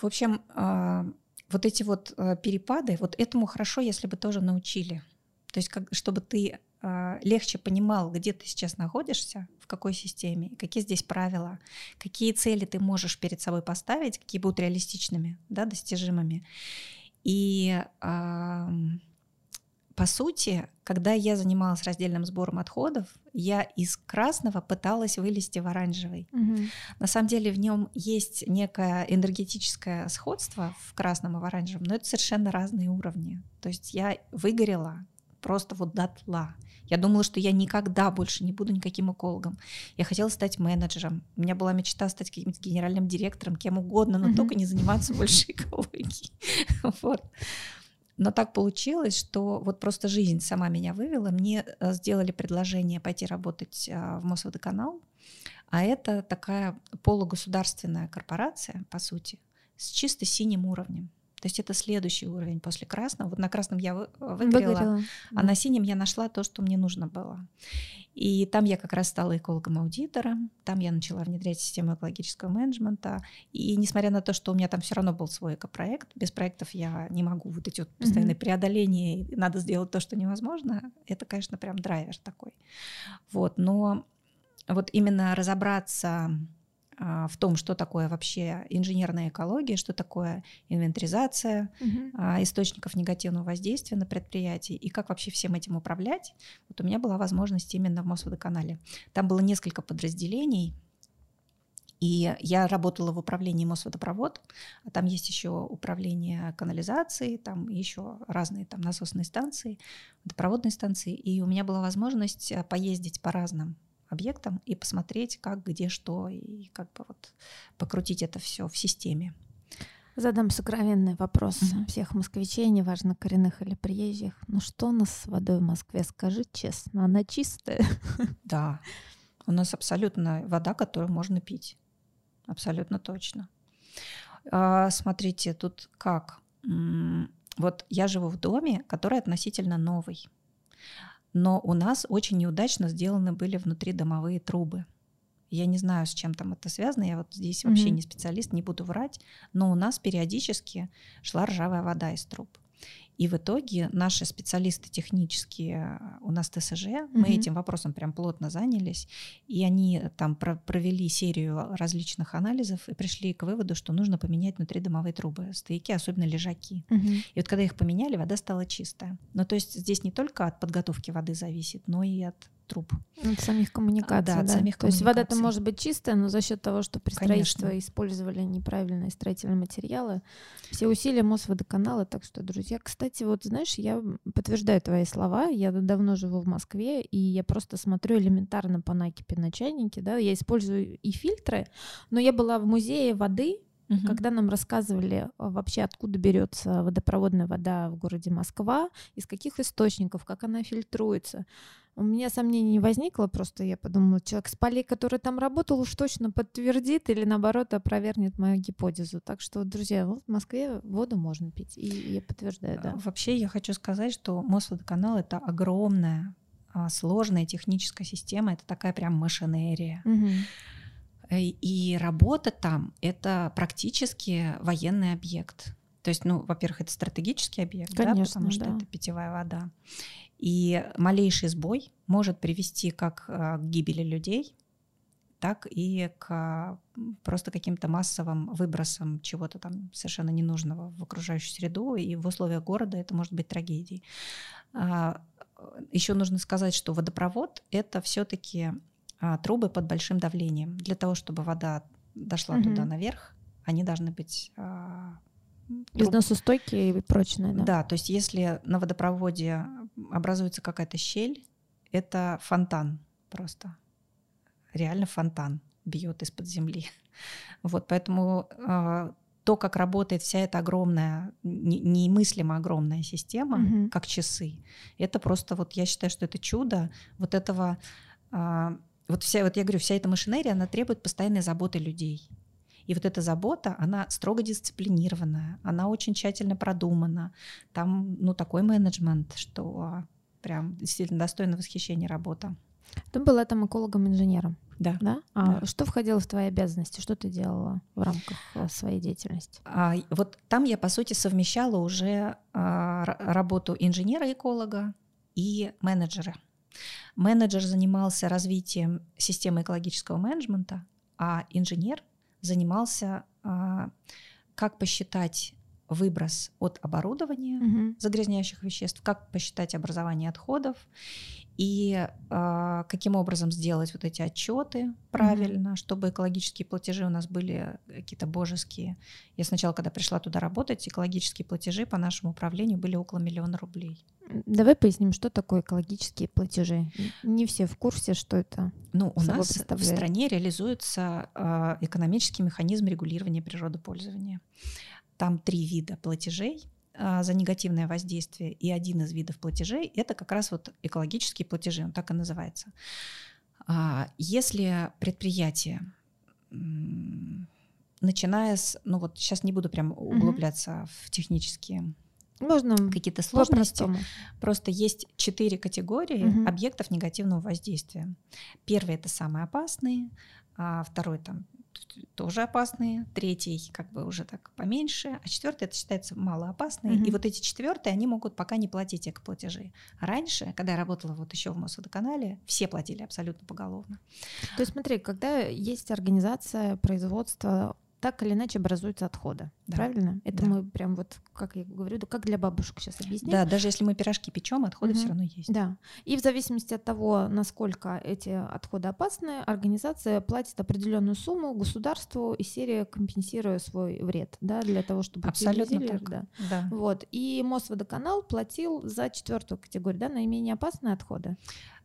В общем, а, вот эти вот а, перепады, вот этому хорошо, если бы тоже научили. То есть, как, чтобы ты легче понимал, где ты сейчас находишься, в какой системе, какие здесь правила, какие цели ты можешь перед собой поставить, какие будут реалистичными, да, достижимыми. И э, по сути, когда я занималась раздельным сбором отходов, я из красного пыталась вылезти в оранжевый. Угу. На самом деле в нем есть некое энергетическое сходство в красном и в оранжевом, но это совершенно разные уровни. То есть я выгорела просто вот дотла. Я думала, что я никогда больше не буду никаким экологом. Я хотела стать менеджером. У меня была мечта стать каким-то генеральным директором, кем угодно, но mm-hmm. только не заниматься больше экологией. Вот. Но так получилось, что вот просто жизнь сама меня вывела. Мне э, сделали предложение пойти работать а, в Мосводоканал, а это такая полугосударственная корпорация, по сути, с чисто синим уровнем. То есть это следующий уровень после красного. Вот на красном я выгорела, выгорела а да. на синем я нашла то, что мне нужно было. И там я как раз стала экологом-аудитором, там я начала внедрять систему экологического менеджмента. И несмотря на то, что у меня там все равно был свой экопроект, без проектов я не могу вот эти вот постоянные mm-hmm. преодоления, надо сделать то, что невозможно, это, конечно, прям драйвер такой. Вот, но вот именно разобраться в том, что такое вообще инженерная экология, что такое инвентаризация угу. источников негативного воздействия на предприятии и как вообще всем этим управлять. Вот у меня была возможность именно в Мосводоканале. Там было несколько подразделений, и я работала в управлении Мосводопровод, а там есть еще управление канализацией, там еще разные там насосные станции, водопроводные станции. И у меня была возможность э, поездить по разным объектом и посмотреть, как, где, что, и как бы вот покрутить это все в системе. Задам сокровенный вопрос mm-hmm. всех москвичей, неважно, коренных или приезжих. Ну что у нас с водой в Москве? Скажи честно, она чистая? Да, у нас абсолютно вода, которую можно пить. Абсолютно точно. А, смотрите, тут как? Вот я живу в доме, который относительно новый но у нас очень неудачно сделаны были внутри домовые трубы. Я не знаю, с чем там это связано, я вот здесь mm-hmm. вообще не специалист, не буду врать, но у нас периодически шла ржавая вода из труб. И в итоге наши специалисты технические, у нас ТСЖ, mm-hmm. мы этим вопросом прям плотно занялись, и они там про- провели серию различных анализов и пришли к выводу, что нужно поменять внутридомовые трубы, стояки, особенно лежаки. Mm-hmm. И вот когда их поменяли, вода стала чистая. Ну то есть здесь не только от подготовки воды зависит, но и от труб. От самих коммуникаций, да. От да. Самих То есть вода-то может быть чистая, но за счет того, что при строительстве Конечно. использовали неправильные строительные материалы, все усилия Мосводоканала. Так что, друзья, кстати, вот знаешь, я подтверждаю твои слова. Я давно живу в Москве, и я просто смотрю элементарно по накипи на чайнике. Да? Я использую и фильтры, но я была в музее воды, Угу. Когда нам рассказывали а, вообще, откуда берется водопроводная вода в городе Москва, из каких источников, как она фильтруется, у меня сомнений не возникло, просто я подумала, человек с полей, который там работал, уж точно подтвердит или наоборот опровергнет мою гипотезу. Так что, друзья, вот в Москве воду можно пить, и я подтверждаю, да. Вообще я хочу сказать, что Мосводоканал — это огромная, а, сложная техническая система, это такая прям машинерия. Угу. И работа там — это практически военный объект. То есть, ну, во-первых, это стратегический объект, Конечно, да, потому что да. это питьевая вода. И малейший сбой может привести как а, к гибели людей, так и к просто каким-то массовым выбросам чего-то там совершенно ненужного в окружающую среду, и в условиях города это может быть трагедией. А, Еще нужно сказать, что водопровод — это все-таки трубы под большим давлением. Для того, чтобы вода дошла угу. туда наверх, они должны быть а, Износостойкие и прочные, да? Да, то есть если на водопроводе образуется какая-то щель, это фонтан просто. Реально фонтан бьет из-под земли. Вот, поэтому э, то, как работает вся эта огромная, немыслимо огромная система, угу. как часы, это просто вот я считаю, что это чудо вот этого. Э, вот вся, вот я говорю, вся эта машинерия, она требует постоянной заботы людей. И вот эта забота, она строго дисциплинированная, она очень тщательно продумана. Там, ну, такой менеджмент, что а, прям действительно достойно восхищения работа. Ты была там экологом-инженером. Да. да? А да. что входило в твои обязанности? Что ты делала в рамках э, своей деятельности? А, вот там я, по сути, совмещала уже а, работу инженера-эколога и менеджера. Менеджер занимался развитием системы экологического менеджмента, а инженер занимался, а, как посчитать выброс от оборудования угу. загрязняющих веществ, как посчитать образование отходов и э, каким образом сделать вот эти отчеты правильно, угу. чтобы экологические платежи у нас были какие-то божеские. Я сначала, когда пришла туда работать, экологические платежи по нашему управлению были около миллиона рублей. Давай поясним, что такое экологические платежи. Не все в курсе, что это. Ну, у нас в стране реализуется э, экономический механизм регулирования природопользования. Там три вида платежей за негативное воздействие, и один из видов платежей — это как раз вот экологические платежи, он так и называется. А, если предприятие, начиная с, ну вот сейчас не буду прям углубляться mm-hmm. в технические можно какие-то сложности. Просто есть четыре категории угу. объектов негативного воздействия. Первый это самые опасные, а второй там тоже опасные, третий как бы уже так поменьше, а четвертый это считается малоопасные. Mm-hmm. И вот эти четвертые, они могут пока не платить экоплатежи. Раньше, когда я работала вот еще в Мосводоканале, все платили абсолютно поголовно. То есть смотри, когда есть организация производства так или иначе образуются отходы. Да. Правильно? Это да. мы прям вот, как я говорю, да, как для бабушек сейчас объясню. Да, даже если мы пирожки печем, отходы угу. все равно есть. Да. И в зависимости от того, насколько эти отходы опасны, организация платит определенную сумму государству и серия компенсируя свой вред, да, для того, чтобы абсолютно так. Да. да. Вот. И Мосводоканал платил за четвертую категорию, да, наименее опасные отходы.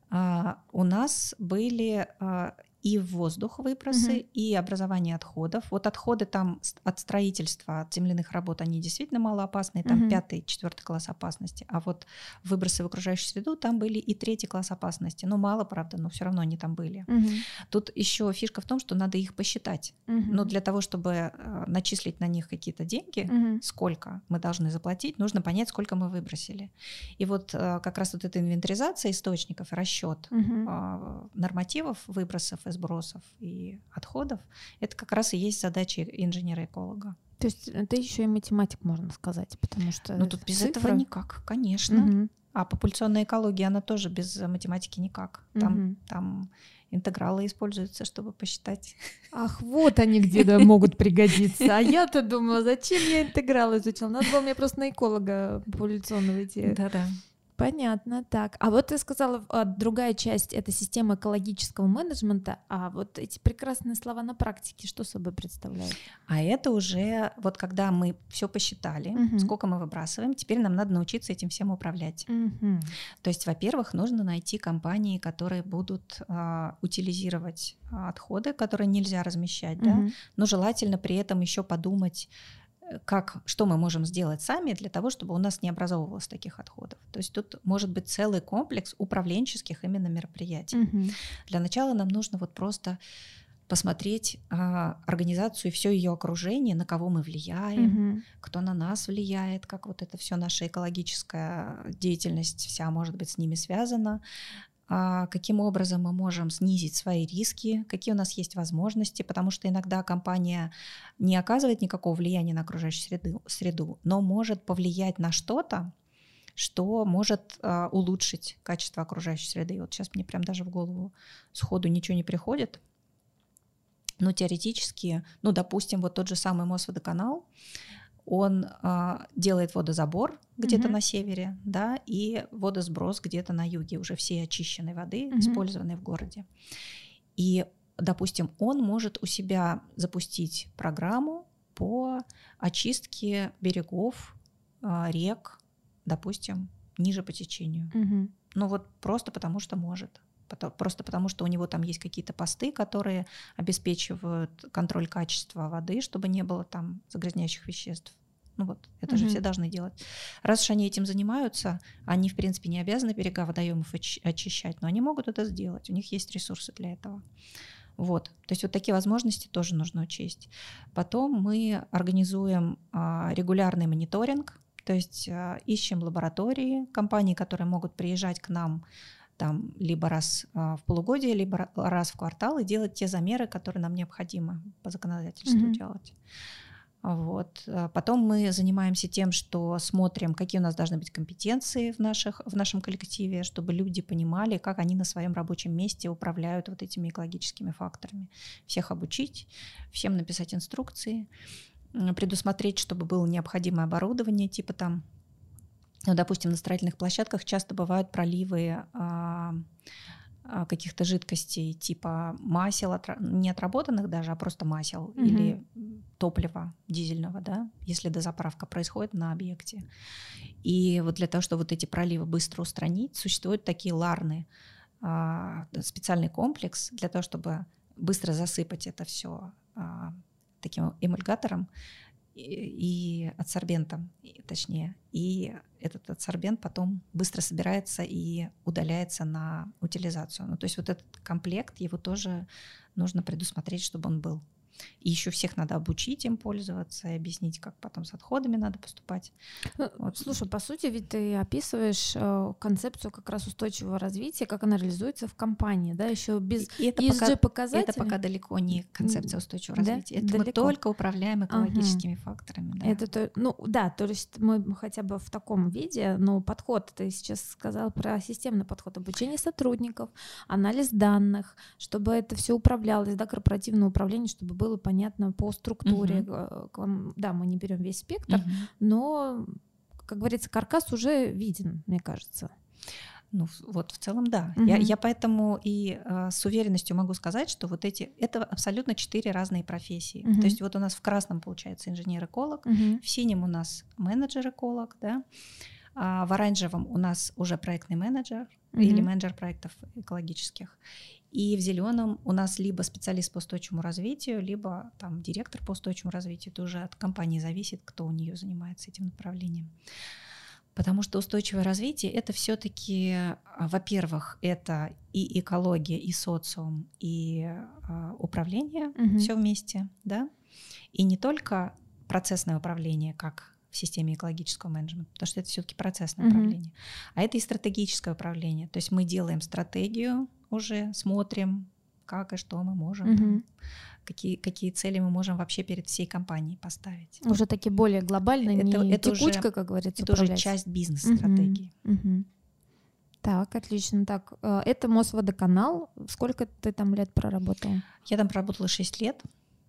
А, у нас были а, и в воздух выбросы, угу. и образование отходов. Вот отходы там от строительства, от земляных работ, они действительно малоопасные, там угу. пятый, четвертый класс опасности. А вот выбросы в окружающую среду, там были и третий класс опасности. Ну, мало, правда, но все равно они там были. Угу. Тут еще фишка в том, что надо их посчитать. Угу. Но для того, чтобы э, начислить на них какие-то деньги, угу. сколько мы должны заплатить, нужно понять, сколько мы выбросили. И вот э, как раз вот эта инвентаризация источников, расчет угу. нормативов выбросов сбросов и отходов, это как раз и есть задача инженера-эколога. То есть это еще и математик, можно сказать, потому что... Ну тут без цифры... этого никак, конечно. Угу. А популяционная экология, она тоже без математики никак. Там, угу. там интегралы используются, чтобы посчитать. Ах, вот они где то могут пригодиться. А я-то думала, зачем я интегралы изучила? Надо было мне просто на эколога популяционного идти. Да-да. Понятно, так. А вот ты сказала, а, другая часть — это система экологического менеджмента, а вот эти прекрасные слова на практике что собой представляют? А это уже вот когда мы все посчитали, угу. сколько мы выбрасываем, теперь нам надо научиться этим всем управлять. Угу. То есть, во-первых, нужно найти компании, которые будут а, утилизировать отходы, которые нельзя размещать, угу. да, но желательно при этом еще подумать, как, что мы можем сделать сами для того, чтобы у нас не образовывалось таких отходов. То есть тут может быть целый комплекс управленческих именно мероприятий. Угу. Для начала нам нужно вот просто посмотреть а, организацию и все ее окружение, на кого мы влияем, угу. кто на нас влияет, как вот это все наша экологическая деятельность вся может быть с ними связана, каким образом мы можем снизить свои риски, какие у нас есть возможности, потому что иногда компания не оказывает никакого влияния на окружающую среду, среду но может повлиять на что-то, что может а, улучшить качество окружающей среды. И вот сейчас мне прям даже в голову сходу ничего не приходит. Но теоретически, ну, допустим, вот тот же самый Мосводоканал, он а, делает водозабор где-то mm-hmm. на севере, да, и водосброс где-то на юге, уже всей очищенной воды, mm-hmm. использованной в городе. И, допустим, он может у себя запустить программу по очистке берегов, а, рек, допустим, ниже по течению. Mm-hmm. Ну вот просто потому что может просто потому что у него там есть какие-то посты, которые обеспечивают контроль качества воды, чтобы не было там загрязняющих веществ. Ну вот, это угу. же все должны делать. Раз уж они этим занимаются, они, в принципе, не обязаны берега водоемов очищать, но они могут это сделать, у них есть ресурсы для этого. Вот, то есть вот такие возможности тоже нужно учесть. Потом мы организуем а, регулярный мониторинг, то есть а, ищем лаборатории, компании, которые могут приезжать к нам там либо раз а, в полугодие, либо раз в квартал и делать те замеры, которые нам необходимо по законодательству mm-hmm. делать. Вот. А потом мы занимаемся тем, что смотрим, какие у нас должны быть компетенции в, наших, в нашем коллективе, чтобы люди понимали, как они на своем рабочем месте управляют вот этими экологическими факторами. Всех обучить, всем написать инструкции, предусмотреть, чтобы было необходимое оборудование, типа там, ну, допустим, на строительных площадках часто бывают проливы а, каких-то жидкостей типа масел, не отработанных даже, а просто масел угу. или топлива дизельного, да, если дозаправка происходит на объекте. И вот для того, чтобы вот эти проливы быстро устранить, существуют такие ларны, а, специальный комплекс для того, чтобы быстро засыпать это все а, таким эмульгатором, и адсорбентом, точнее. И этот адсорбент потом быстро собирается и удаляется на утилизацию. Ну, то есть вот этот комплект, его тоже нужно предусмотреть, чтобы он был. И еще всех надо обучить им пользоваться и объяснить, как потом с отходами надо поступать. Ну, вот. Слушай, по сути, ведь ты описываешь э, концепцию как раз устойчивого развития, как она реализуется в компании, да, еще без и это ESG показателей. Это пока далеко не концепция устойчивого да? развития. Это далеко. мы только управляем экологическими ага. факторами. Да. Это то, ну да, то есть мы хотя бы в таком виде, но подход, ты сейчас сказал про системный подход обучения сотрудников, анализ данных, чтобы это все управлялось, да, корпоративное управление, чтобы было было понятно по структуре. Угу. Да, мы не берем весь спектр, угу. но, как говорится, каркас уже виден, мне кажется. Ну вот в целом да. Угу. Я, я поэтому и э, с уверенностью могу сказать, что вот эти это абсолютно четыре разные профессии. Угу. То есть вот у нас в красном получается инженер-эколог, угу. в синем у нас менеджер-эколог, да, а в оранжевом у нас уже проектный менеджер угу. или менеджер проектов экологических. И в зеленом у нас либо специалист по устойчивому развитию, либо там директор по устойчивому развитию. Это уже от компании зависит, кто у нее занимается этим направлением. Потому что устойчивое развитие это все-таки, а, во-первых, это и экология, и социум, и э, управление угу. все вместе, да. И не только процессное управление, как в системе экологического менеджмента, потому что это все-таки процессное угу. управление, а это и стратегическое управление. То есть мы делаем стратегию, уже смотрим, как и что мы можем, угу. там, какие, какие цели мы можем вообще перед всей компанией поставить. Уже такие более глобальные, это, не это текучка, уже, как говорится. Это уже часть бизнес-стратегии. Угу. Угу. Так, отлично. Так, э, это Мосводоканал. Сколько ты там лет проработал? Я там проработала 6 лет.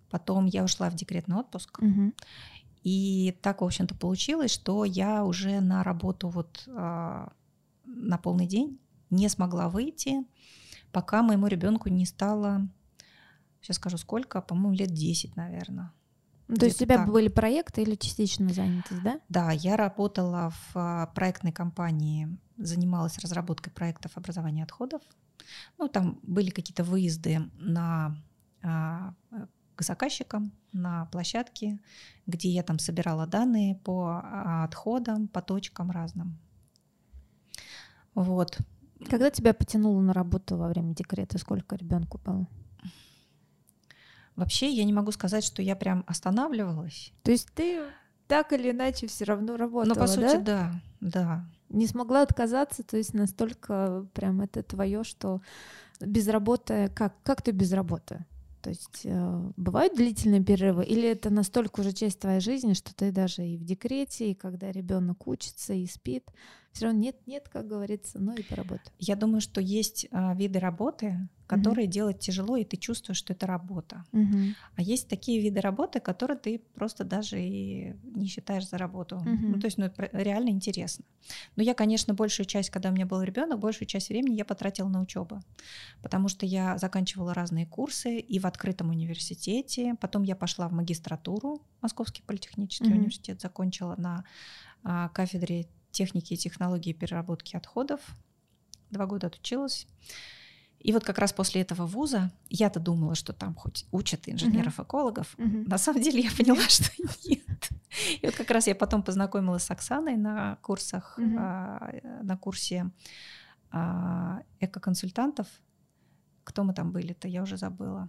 Потом я ушла в декретный отпуск. Угу. И так, в общем-то, получилось, что я уже на работу вот а, на полный день не смогла выйти пока моему ребенку не стало, сейчас скажу сколько, по-моему, лет 10, наверное. То есть у тебя так. были проекты или частично занятость, да? Да, я работала в а, проектной компании, занималась разработкой проектов образования отходов. Ну, там были какие-то выезды на, а, к заказчикам на площадке, где я там собирала данные по а, отходам, по точкам разным. Вот. Когда тебя потянуло на работу во время декрета? Сколько ребенку было? Вообще я не могу сказать, что я прям останавливалась. То есть ты так или иначе все равно работала, Ну, по сути, да? да, да. Не смогла отказаться, то есть настолько прям это твое, что без работы, как, как ты без работы? То есть э, бывают длительные перерывы, или это настолько уже часть твоей жизни, что ты даже и в декрете, и когда ребенок учится и спит, все равно нет-нет, как говорится, но и поработаю. Я думаю, что есть а, виды работы, которые угу. делать тяжело, и ты чувствуешь, что это работа. Угу. А есть такие виды работы, которые ты просто даже и не считаешь за работу. Угу. Ну, то есть, ну, это реально интересно. Но я, конечно, большую часть, когда у меня был ребенок, большую часть времени я потратила на учебу, потому что я заканчивала разные курсы и в открытом университете. Потом я пошла в магистратуру, Московский политехнический угу. университет, закончила на а, кафедре техники и технологии переработки отходов. Два года отучилась. И вот как раз после этого вуза я-то думала, что там хоть учат инженеров-экологов. Uh-huh. На самом деле я поняла, что нет. И вот как раз я потом познакомилась с Оксаной на курсах, uh-huh. а, на курсе а, экоконсультантов. Кто мы там были-то, я уже забыла.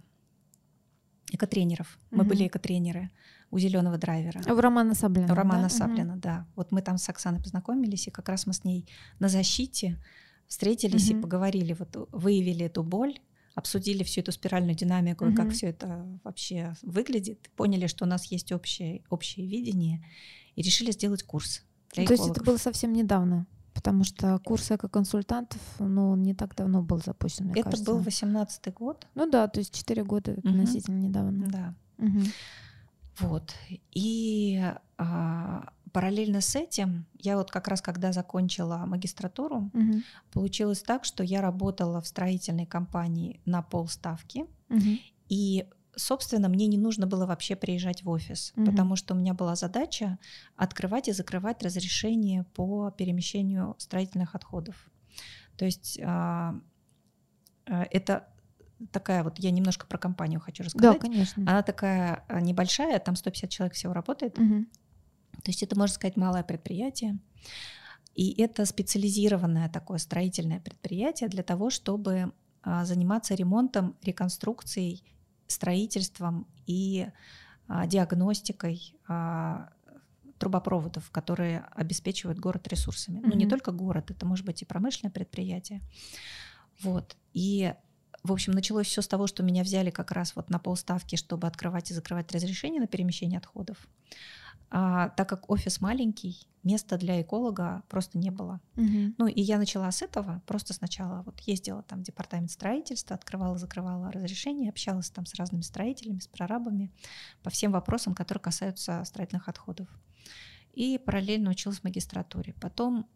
Экотренеров. Uh-huh. Мы были экотренеры у зеленого драйвера. В Романа Саблина. У Романа да? Саблина, uh-huh. да. Вот мы там с Оксаной познакомились, и как раз мы с ней на защите встретились угу. и поговорили, вот выявили эту боль, обсудили всю эту спиральную динамику угу. и как все это вообще выглядит, поняли, что у нас есть общее, общее видение и решили сделать курс. Для То есть это было совсем недавно? Потому что курс эко-консультантов, ну, он не так давно был запущен, мне Это кажется. был 18-й год. Ну да, то есть 4 года угу. относительно недавно. Да. Угу. Вот. И а, параллельно с этим, я вот как раз когда закончила магистратуру, угу. получилось так, что я работала в строительной компании на полставки, угу. и собственно, мне не нужно было вообще приезжать в офис, угу. потому что у меня была задача открывать и закрывать разрешения по перемещению строительных отходов. То есть а, а, это такая вот, я немножко про компанию хочу рассказать. Да, конечно. Она такая а, небольшая, там 150 человек всего работает. Угу. То есть это, можно сказать, малое предприятие. И это специализированное такое строительное предприятие для того, чтобы заниматься ремонтом, реконструкцией, строительством и а, диагностикой а, трубопроводов, которые обеспечивают город ресурсами. Mm-hmm. Ну, не только город, это может быть и промышленное предприятие. Вот. И в общем, началось все с того, что меня взяли как раз вот на полставки, чтобы открывать и закрывать разрешения на перемещение отходов. А, так как офис маленький, места для эколога просто не было. Угу. Ну и я начала с этого. Просто сначала вот ездила там в департамент строительства, открывала, закрывала разрешения, общалась там с разными строителями, с прорабами по всем вопросам, которые касаются строительных отходов. И параллельно училась в магистратуре. Потом,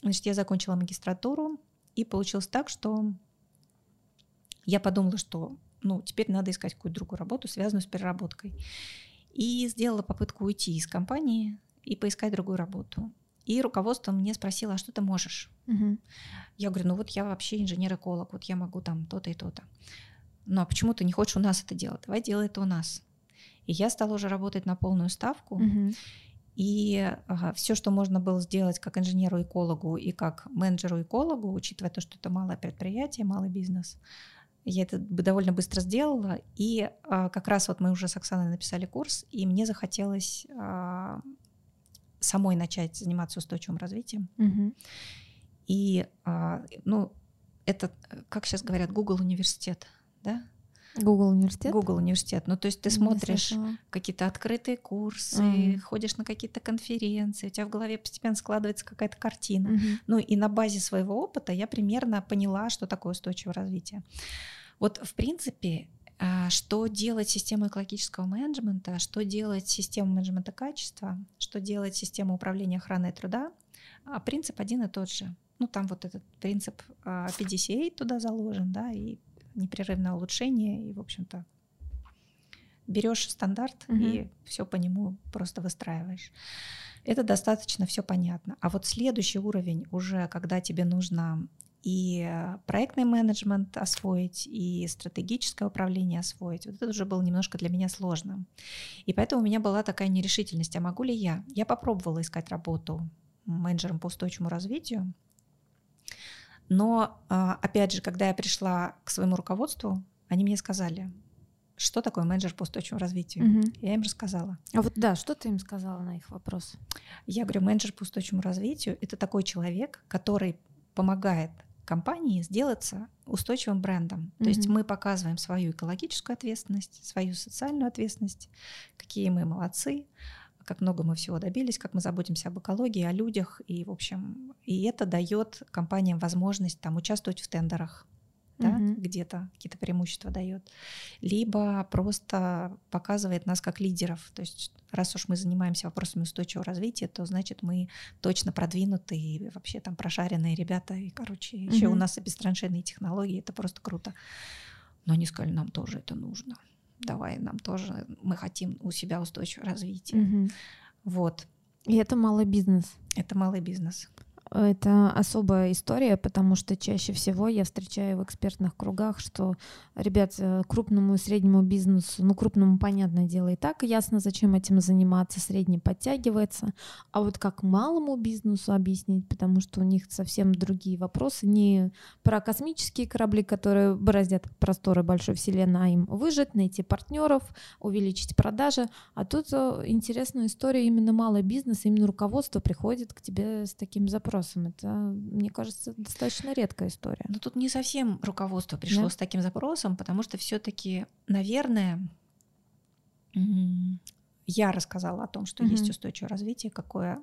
значит, я закончила магистратуру, и получилось так, что я подумала, что ну, теперь надо искать какую-то другую работу, связанную с переработкой. И сделала попытку уйти из компании и поискать другую работу. И руководство мне спросило, а что ты можешь? Угу. Я говорю, ну вот я вообще инженер-эколог, вот я могу там то-то и то-то. Ну а почему ты не хочешь у нас это делать? Давай делай это у нас. И я стала уже работать на полную ставку. Угу. И ага, все, что можно было сделать как инженеру-экологу и как менеджеру-экологу, учитывая то, что это малое предприятие, малый бизнес, я это довольно быстро сделала, и а, как раз вот мы уже с Оксаной написали курс, и мне захотелось а, самой начать заниматься устойчивым развитием. Угу. И, а, ну, это, как сейчас говорят, Google университет, да? Google университет? Google университет. Ну, то есть ты смотришь какие-то открытые курсы, mm. ходишь на какие-то конференции, у тебя в голове постепенно складывается какая-то картина. Mm-hmm. Ну, и на базе своего опыта я примерно поняла, что такое устойчивое развитие. Вот, в принципе, а, что делать систему экологического менеджмента, что делать систему менеджмента качества, что делать систему управления охраной труда, а принцип один и тот же. Ну, там вот этот принцип PDCA а, туда заложен, да, и непрерывное улучшение, и, в общем-то, берешь стандарт угу. и все по нему просто выстраиваешь. Это достаточно все понятно. А вот следующий уровень уже, когда тебе нужно и проектный менеджмент освоить, и стратегическое управление освоить. Вот это уже было немножко для меня сложно. И поэтому у меня была такая нерешительность, а могу ли я? Я попробовала искать работу менеджером по устойчивому развитию, но, а, опять же, когда я пришла к своему руководству, они мне сказали, что такое менеджер по устойчивому развитию. Угу. Я им рассказала. А вот да, что ты им сказала на их вопрос? Я говорю, менеджер по устойчивому развитию это такой человек, который помогает компании сделаться устойчивым брендом. Mm-hmm. То есть мы показываем свою экологическую ответственность, свою социальную ответственность, какие мы молодцы, как много мы всего добились, как мы заботимся об экологии, о людях, и, в общем, и это дает компаниям возможность там участвовать в тендерах, да, угу. где-то какие-то преимущества дает, либо просто показывает нас как лидеров. То есть, раз уж мы занимаемся вопросами устойчивого развития, то значит мы точно продвинутые вообще там прошаренные ребята. И, короче, угу. еще у нас и бестраншейные технологии, это просто круто. Но они сказали, нам тоже это нужно. Давай, нам тоже, мы хотим у себя устойчивого развития. Угу. Вот. И это малый бизнес. Это малый бизнес. Это особая история, потому что чаще всего я встречаю в экспертных кругах, что, ребят, э, крупному и среднему бизнесу, ну, крупному, понятное дело, и так ясно, зачем этим заниматься, средний подтягивается, а вот как малому бизнесу объяснить, потому что у них совсем другие вопросы, не про космические корабли, которые бороздят просторы большой вселенной, а им выжить, найти партнеров, увеличить продажи, а тут э, интересная история, именно малый бизнес, именно руководство приходит к тебе с таким запросом запросом. Это, мне кажется, достаточно редкая история. Но тут не совсем руководство пришло да? с таким запросом, потому что все-таки, наверное, я рассказала о том, что угу. есть устойчивое развитие, какое,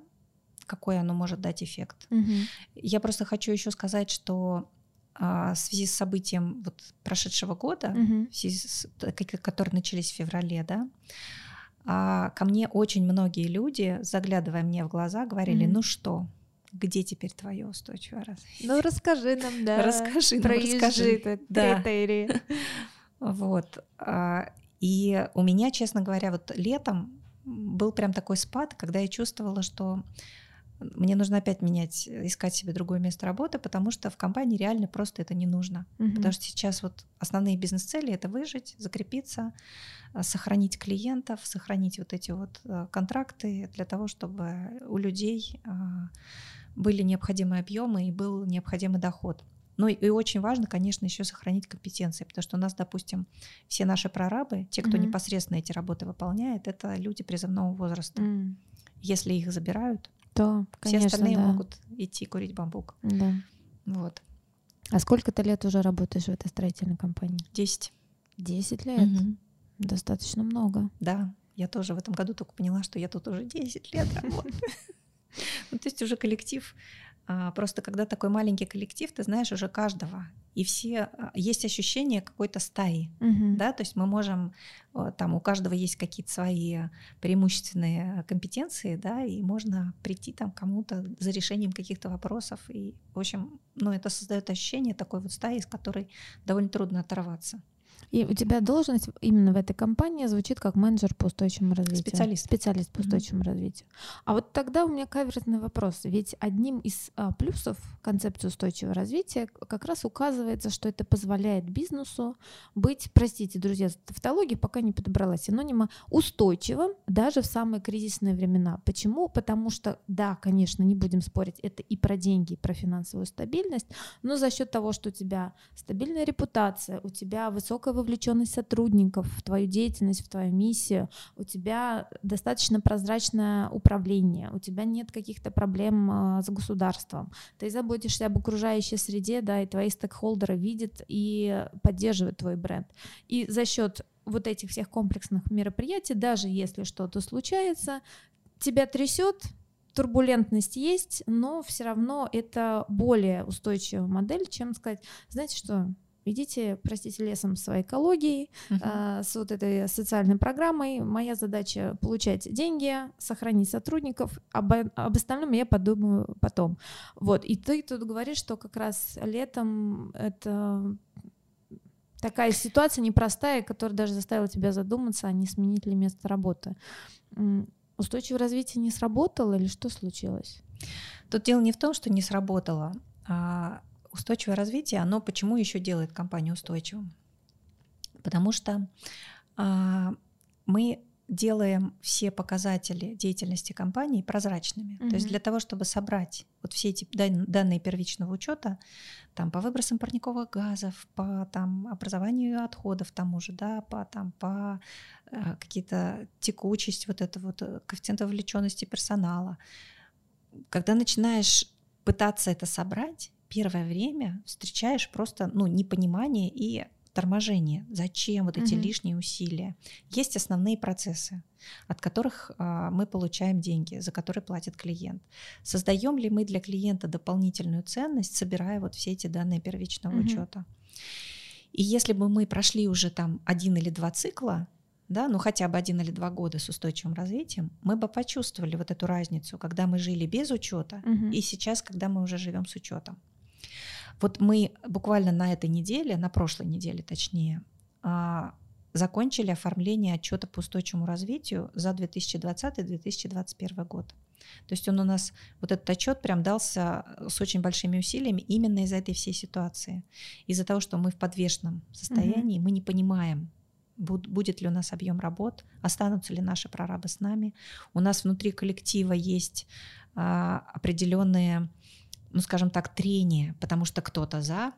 какое оно может дать эффект. Угу. Я просто хочу еще сказать, что а, в связи с событием вот прошедшего года, угу. в связи с, которые начались в феврале, да, а, ко мне очень многие люди, заглядывая мне в глаза, говорили, mm ну что, где теперь твое устойчивое развитие? Ну расскажи нам, да. Расскажи нам, расскажи. Да. критерии. Вот. А, и у меня, честно говоря, вот летом был прям такой спад, когда я чувствовала, что мне нужно опять менять, искать себе другое место работы, потому что в компании реально просто это не нужно. Угу. Потому что сейчас вот основные бизнес-цели это выжить, закрепиться, а, сохранить клиентов, сохранить вот эти вот а, контракты для того, чтобы у людей были необходимые объемы и был необходимый доход. Ну и, очень важно, конечно, еще сохранить компетенции, потому что у нас, допустим, все наши прорабы, те, кто mm-hmm. непосредственно эти работы выполняет, это люди призывного возраста. Mm. Если их забирают, то конечно, все остальные да. могут идти курить бамбук. Да. Вот. А сколько ты лет уже работаешь в этой строительной компании? Десять. Десять лет? Угу. Достаточно много. Да, я тоже в этом году только поняла, что я тут уже 10 лет работаю. Ну, то есть уже коллектив, просто когда такой маленький коллектив, ты знаешь уже каждого, и все а, есть ощущение какой-то стаи, угу. да, то есть мы можем там у каждого есть какие-то свои преимущественные компетенции, да, и можно прийти там кому-то за решением каких-то вопросов, и в общем, ну это создает ощущение такой вот стаи, из которой довольно трудно оторваться. И у тебя должность именно в этой компании звучит как менеджер по устойчивому развитию. Специалист. Специалист по устойчивому mm-hmm. развитию. А вот тогда у меня каверзный вопрос. Ведь одним из а, плюсов концепции устойчивого развития как раз указывается, что это позволяет бизнесу быть, простите, друзья, тавтологии пока не подобрала синонима, устойчивым даже в самые кризисные времена. Почему? Потому что, да, конечно, не будем спорить, это и про деньги, и про финансовую стабильность, но за счет того, что у тебя стабильная репутация, у тебя высокая вовлеченность сотрудников в твою деятельность, в твою миссию, у тебя достаточно прозрачное управление, у тебя нет каких-то проблем а, с государством, ты заботишься об окружающей среде, да, и твои стейкхолдеры видят и поддерживают твой бренд. И за счет вот этих всех комплексных мероприятий, даже если что-то случается, тебя трясет, турбулентность есть, но все равно это более устойчивая модель, чем сказать, знаете что, идите, простите, лесом своей экологией, uh-huh. э, с вот этой социальной программой. Моя задача получать деньги, сохранить сотрудников, об, об остальном я подумаю потом. Вот, и ты тут говоришь, что как раз летом это такая ситуация непростая, которая даже заставила тебя задуматься, а не сменить ли место работы. Устойчивое развитие не сработало или что случилось? Тут дело не в том, что не сработало, а устойчивое развитие, оно почему еще делает компанию устойчивым? Потому что а, мы делаем все показатели деятельности компании прозрачными. Mm-hmm. То есть для того, чтобы собрать вот все эти данные первичного учета, там по выбросам парниковых газов, по там образованию отходов тому же, да, по там по э, какие-то текучесть, вот это вот э, коэффициент вовлеченности персонала, когда начинаешь пытаться это собрать, первое время встречаешь просто ну, непонимание и торможение. Зачем вот эти угу. лишние усилия? Есть основные процессы, от которых а, мы получаем деньги, за которые платит клиент. Создаем ли мы для клиента дополнительную ценность, собирая вот все эти данные первичного угу. учета? И если бы мы прошли уже там один или два цикла, да, ну хотя бы один или два года с устойчивым развитием, мы бы почувствовали вот эту разницу, когда мы жили без учета угу. и сейчас, когда мы уже живем с учетом. Вот мы буквально на этой неделе, на прошлой неделе точнее, а, закончили оформление отчета по устойчивому развитию за 2020-2021 год. То есть он у нас, вот этот отчет прям дался с очень большими усилиями именно из-за этой всей ситуации. Из-за того, что мы в подвешенном состоянии, угу. мы не понимаем, будет ли у нас объем работ, останутся ли наши прорабы с нами. У нас внутри коллектива есть а, определенные ну, скажем так, трение, потому что кто-то за,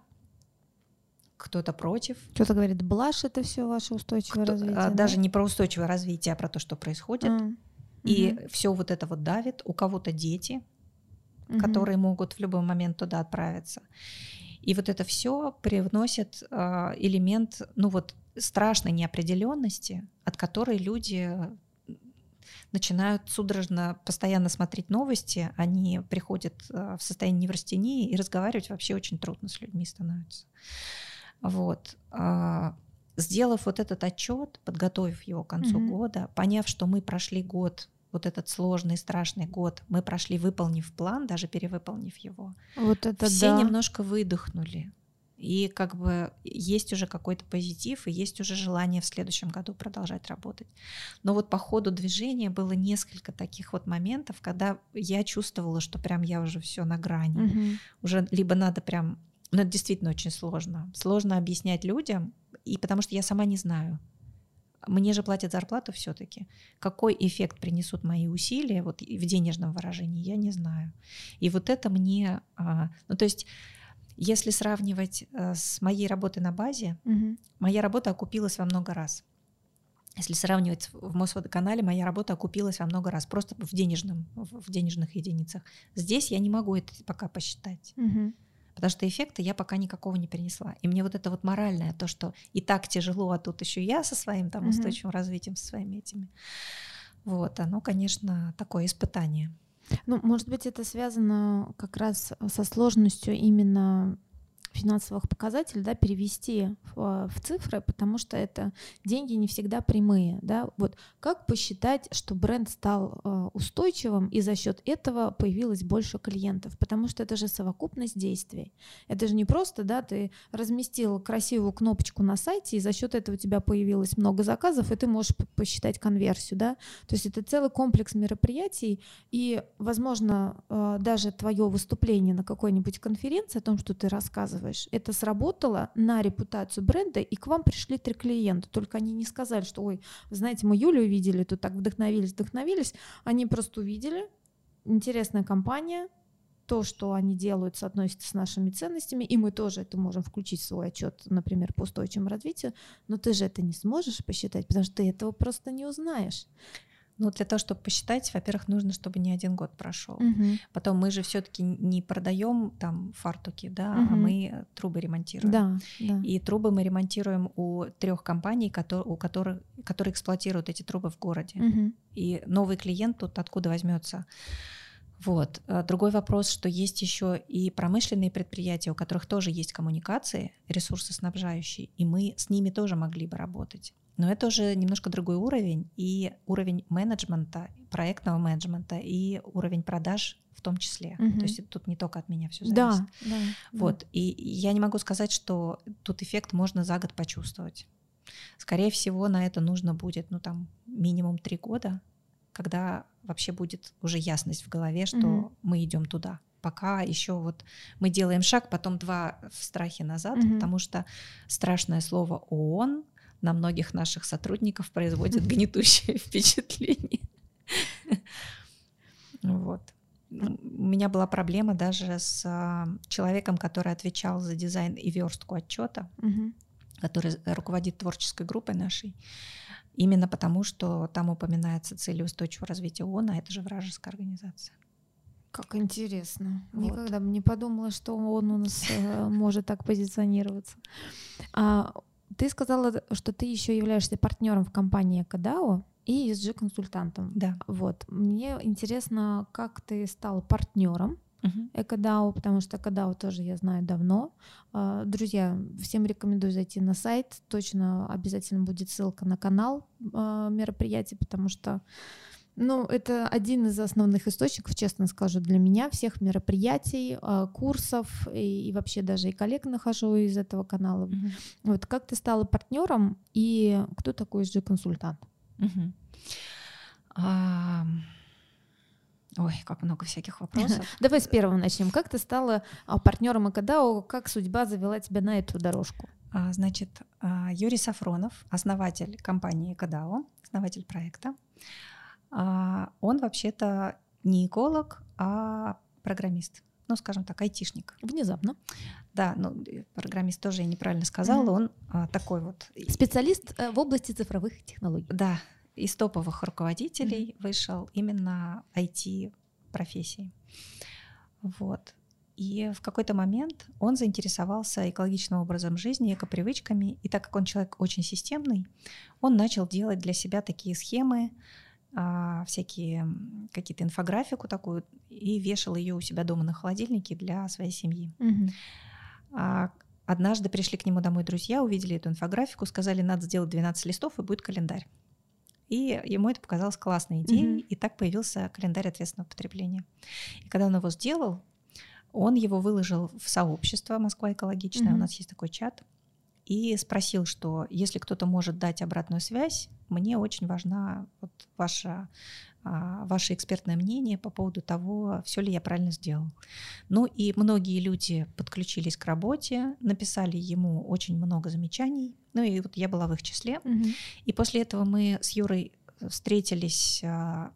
кто-то против. Кто-то говорит, блаш это все ваше устойчивое кто, развитие. А, да? Даже не про устойчивое развитие, а про то, что происходит. Mm. И угу. все вот это вот давит. У кого-то дети, угу. которые могут в любой момент туда отправиться. И вот это все привносит э, элемент, ну вот страшной неопределенности, от которой люди начинают судорожно постоянно смотреть новости, они приходят э, в состояние неврастении, и разговаривать вообще очень трудно с людьми становится. Вот. А, сделав вот этот отчет, подготовив его к концу mm-hmm. года, поняв, что мы прошли год вот этот сложный, страшный год, мы прошли, выполнив план, даже перевыполнив его. Вот это все да. немножко выдохнули. И как бы есть уже какой-то позитив, и есть уже желание в следующем году продолжать работать. Но вот по ходу движения было несколько таких вот моментов, когда я чувствовала, что прям я уже все на грани. Угу. Уже либо надо прям... Ну, это действительно очень сложно. Сложно объяснять людям, и потому что я сама не знаю. Мне же платят зарплату все-таки. Какой эффект принесут мои усилия вот в денежном выражении, я не знаю. И вот это мне... А, ну, то есть если сравнивать э, с моей работой на базе, угу. моя работа окупилась во много раз. Если сравнивать в Мосводоканале, моя работа окупилась во много раз, просто в, денежном, в денежных единицах. Здесь я не могу это пока посчитать. Угу. Потому что эффекта я пока никакого не перенесла. И мне вот это вот моральное, то, что и так тяжело, а тут еще я со своим там устойчивым развитием, со своими этими. Вот, оно, конечно, такое испытание. Ну, может быть, это связано как раз со сложностью именно финансовых показателей, да, перевести в, в цифры, потому что это деньги не всегда прямые, да, вот как посчитать, что бренд стал э, устойчивым и за счет этого появилось больше клиентов, потому что это же совокупность действий, это же не просто, да, ты разместил красивую кнопочку на сайте и за счет этого у тебя появилось много заказов и ты можешь посчитать конверсию, да, то есть это целый комплекс мероприятий и, возможно, э, даже твое выступление на какой-нибудь конференции о том, что ты рассказываешь рассказываешь, это сработало на репутацию бренда, и к вам пришли три клиента. Только они не сказали, что, ой, знаете, мы Юлю увидели, тут так вдохновились, вдохновились. Они просто увидели, интересная компания, то, что они делают, соотносится с нашими ценностями, и мы тоже это можем включить в свой отчет, например, по устойчивому развитию, но ты же это не сможешь посчитать, потому что ты этого просто не узнаешь. Ну, для того, чтобы посчитать, во-первых, нужно, чтобы не один год прошел. Угу. Потом мы же все-таки не продаем там фартуки, да, угу. а мы трубы ремонтируем. Да, да. И трубы мы ремонтируем у трех компаний, которые, у которых, которые эксплуатируют эти трубы в городе. Угу. И новый клиент тут откуда возьмется? Вот. А другой вопрос, что есть еще и промышленные предприятия, у которых тоже есть коммуникации, ресурсы снабжающие, и мы с ними тоже могли бы работать. Но это уже немножко другой уровень, и уровень менеджмента, проектного менеджмента, и уровень продаж в том числе. Угу. То есть тут не только от меня все зависит. Да, да, вот. Да. И я не могу сказать, что тут эффект можно за год почувствовать. Скорее всего, на это нужно будет, ну там, минимум три года, когда вообще будет уже ясность в голове, что угу. мы идем туда пока еще вот мы делаем шаг, потом два в страхе назад, угу. потому что страшное слово ООН на многих наших сотрудников производит гнетущее впечатление. Вот. У меня была проблема даже с а, человеком, который отвечал за дизайн и верстку отчета, который руководит творческой группой нашей. Именно потому, что там упоминается цели устойчивого развития ООН, а это же вражеская организация. Как интересно. Вот. Никогда бы не подумала, что он у нас э, может так позиционироваться. А Ты сказала, что ты еще являешься партнером в компании Кадао и ESG-консультантом. Да. Вот. Мне интересно, как ты стал партнером uh-huh. Экодау, потому что Экодау тоже я знаю давно. А, друзья, всем рекомендую зайти на сайт. Точно обязательно будет ссылка на канал а, мероприятий, потому что ну, это один из основных источников, честно скажу, для меня, всех мероприятий, а, курсов и, и вообще даже и коллег нахожу из этого канала. Uh-huh. Вот как ты стала партнером и кто такой SG-консультант? Uh-huh. Uh... Ой, как много всяких вопросов. Давай с первого начнем. Как ты стала а, партнером Акадао? Как судьба завела тебя на эту дорожку? А, значит, а, Юрий Сафронов, основатель компании Кадао, основатель проекта, он вообще-то не эколог, а программист. Ну, скажем так, айтишник. Внезапно. Да, ну, программист тоже я неправильно сказала. Mm-hmm. Он а, такой вот... Специалист э, в области цифровых технологий. Да, из топовых руководителей mm-hmm. вышел именно IT-профессии. Вот. И в какой-то момент он заинтересовался экологичным образом жизни, экопривычками. И так как он человек очень системный, он начал делать для себя такие схемы, а, всякие какие-то инфографику такую, и вешал ее у себя дома на холодильнике для своей семьи. А, однажды пришли к нему домой друзья, увидели эту инфографику, сказали, надо сделать 12 листов, и будет календарь. И ему это показалось классной идеей, mm-hmm. и так появился календарь ответственного потребления. И когда он его сделал, он его выложил в сообщество Москва экологичная, mm-hmm. у нас есть такой чат, и спросил, что если кто-то может дать обратную связь, мне очень важна вот ваша а, ваше экспертное мнение по поводу того, все ли я правильно сделал. Ну и многие люди подключились к работе, написали ему очень много замечаний. Ну и вот я была в их числе. Угу. И после этого мы с Юрой встретились а,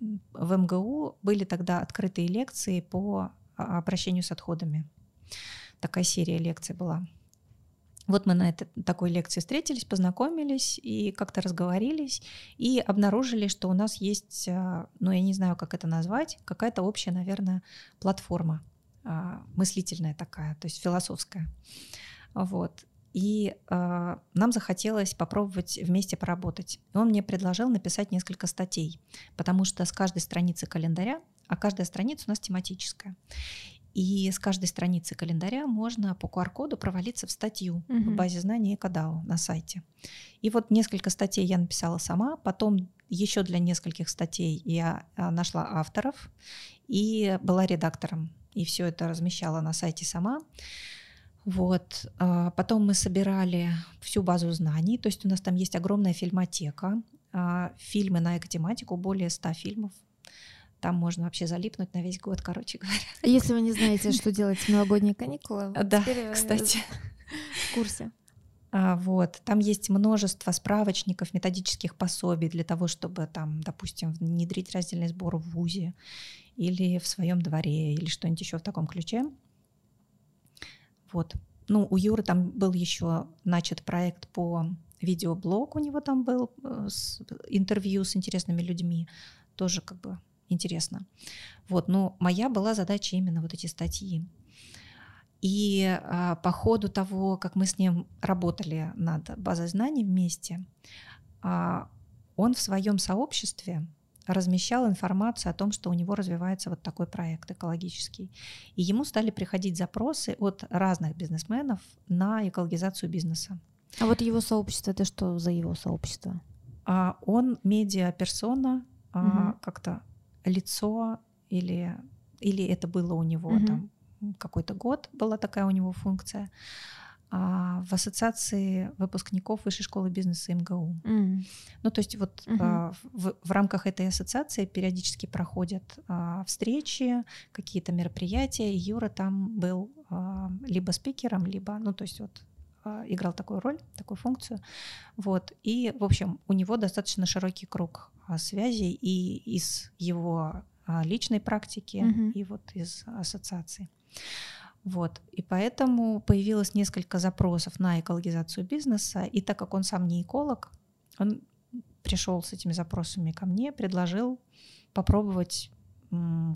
в МГУ. Были тогда открытые лекции по а, обращению с отходами. Такая серия лекций была. Вот мы на этой такой лекции встретились, познакомились и как-то разговорились и обнаружили, что у нас есть, а, ну я не знаю, как это назвать, какая-то общая, наверное, платформа а, мыслительная такая, то есть философская. Вот. И э, нам захотелось попробовать вместе поработать. И он мне предложил написать несколько статей, потому что с каждой страницы календаря, а каждая страница у нас тематическая. И с каждой страницы календаря можно по QR-коду провалиться в статью угу. в базе знаний Экодау на сайте. И вот несколько статей я написала сама, потом еще для нескольких статей я а, нашла авторов и была редактором. И все это размещала на сайте сама. Вот. А, потом мы собирали всю базу знаний, то есть у нас там есть огромная фильмотека, а, фильмы на экотематику, более 100 фильмов там можно вообще залипнуть на весь год, короче говоря. Если вы не знаете, что делать в новогодние каникулы, да, кстати, в курсе. А, вот. Там есть множество справочников, методических пособий для того, чтобы там, допустим, внедрить раздельный сбор в ВУЗе или в своем дворе или что-нибудь еще в таком ключе. Вот. Ну, у Юры там был еще начат проект по видеоблог, у него там был э, с, интервью с интересными людьми, тоже как бы интересно. Вот, но моя была задача именно вот эти статьи. И а, по ходу того, как мы с ним работали над базой знаний вместе, а, он в своем сообществе размещал информацию о том, что у него развивается вот такой проект экологический. И ему стали приходить запросы от разных бизнесменов на экологизацию бизнеса. А вот его сообщество, это что за его сообщество? А он медиа-персона, угу. а, как-то лицо или, или это было у него mm-hmm. там какой-то год, была такая у него функция. А в ассоциации выпускников Высшей школы бизнеса МГУ. Mm. Ну, то есть вот mm-hmm. а, в, в рамках этой ассоциации периодически проходят а, встречи, какие-то мероприятия, и Юра там был а, либо спикером, либо, ну, то есть вот а, играл такую роль, такую функцию. Вот. И, в общем, у него достаточно широкий круг связей и из его а, личной практики, mm-hmm. и вот из ассоциации. Вот. И поэтому появилось несколько запросов на экологизацию бизнеса. И так как он сам не эколог, он пришел с этими запросами ко мне, предложил попробовать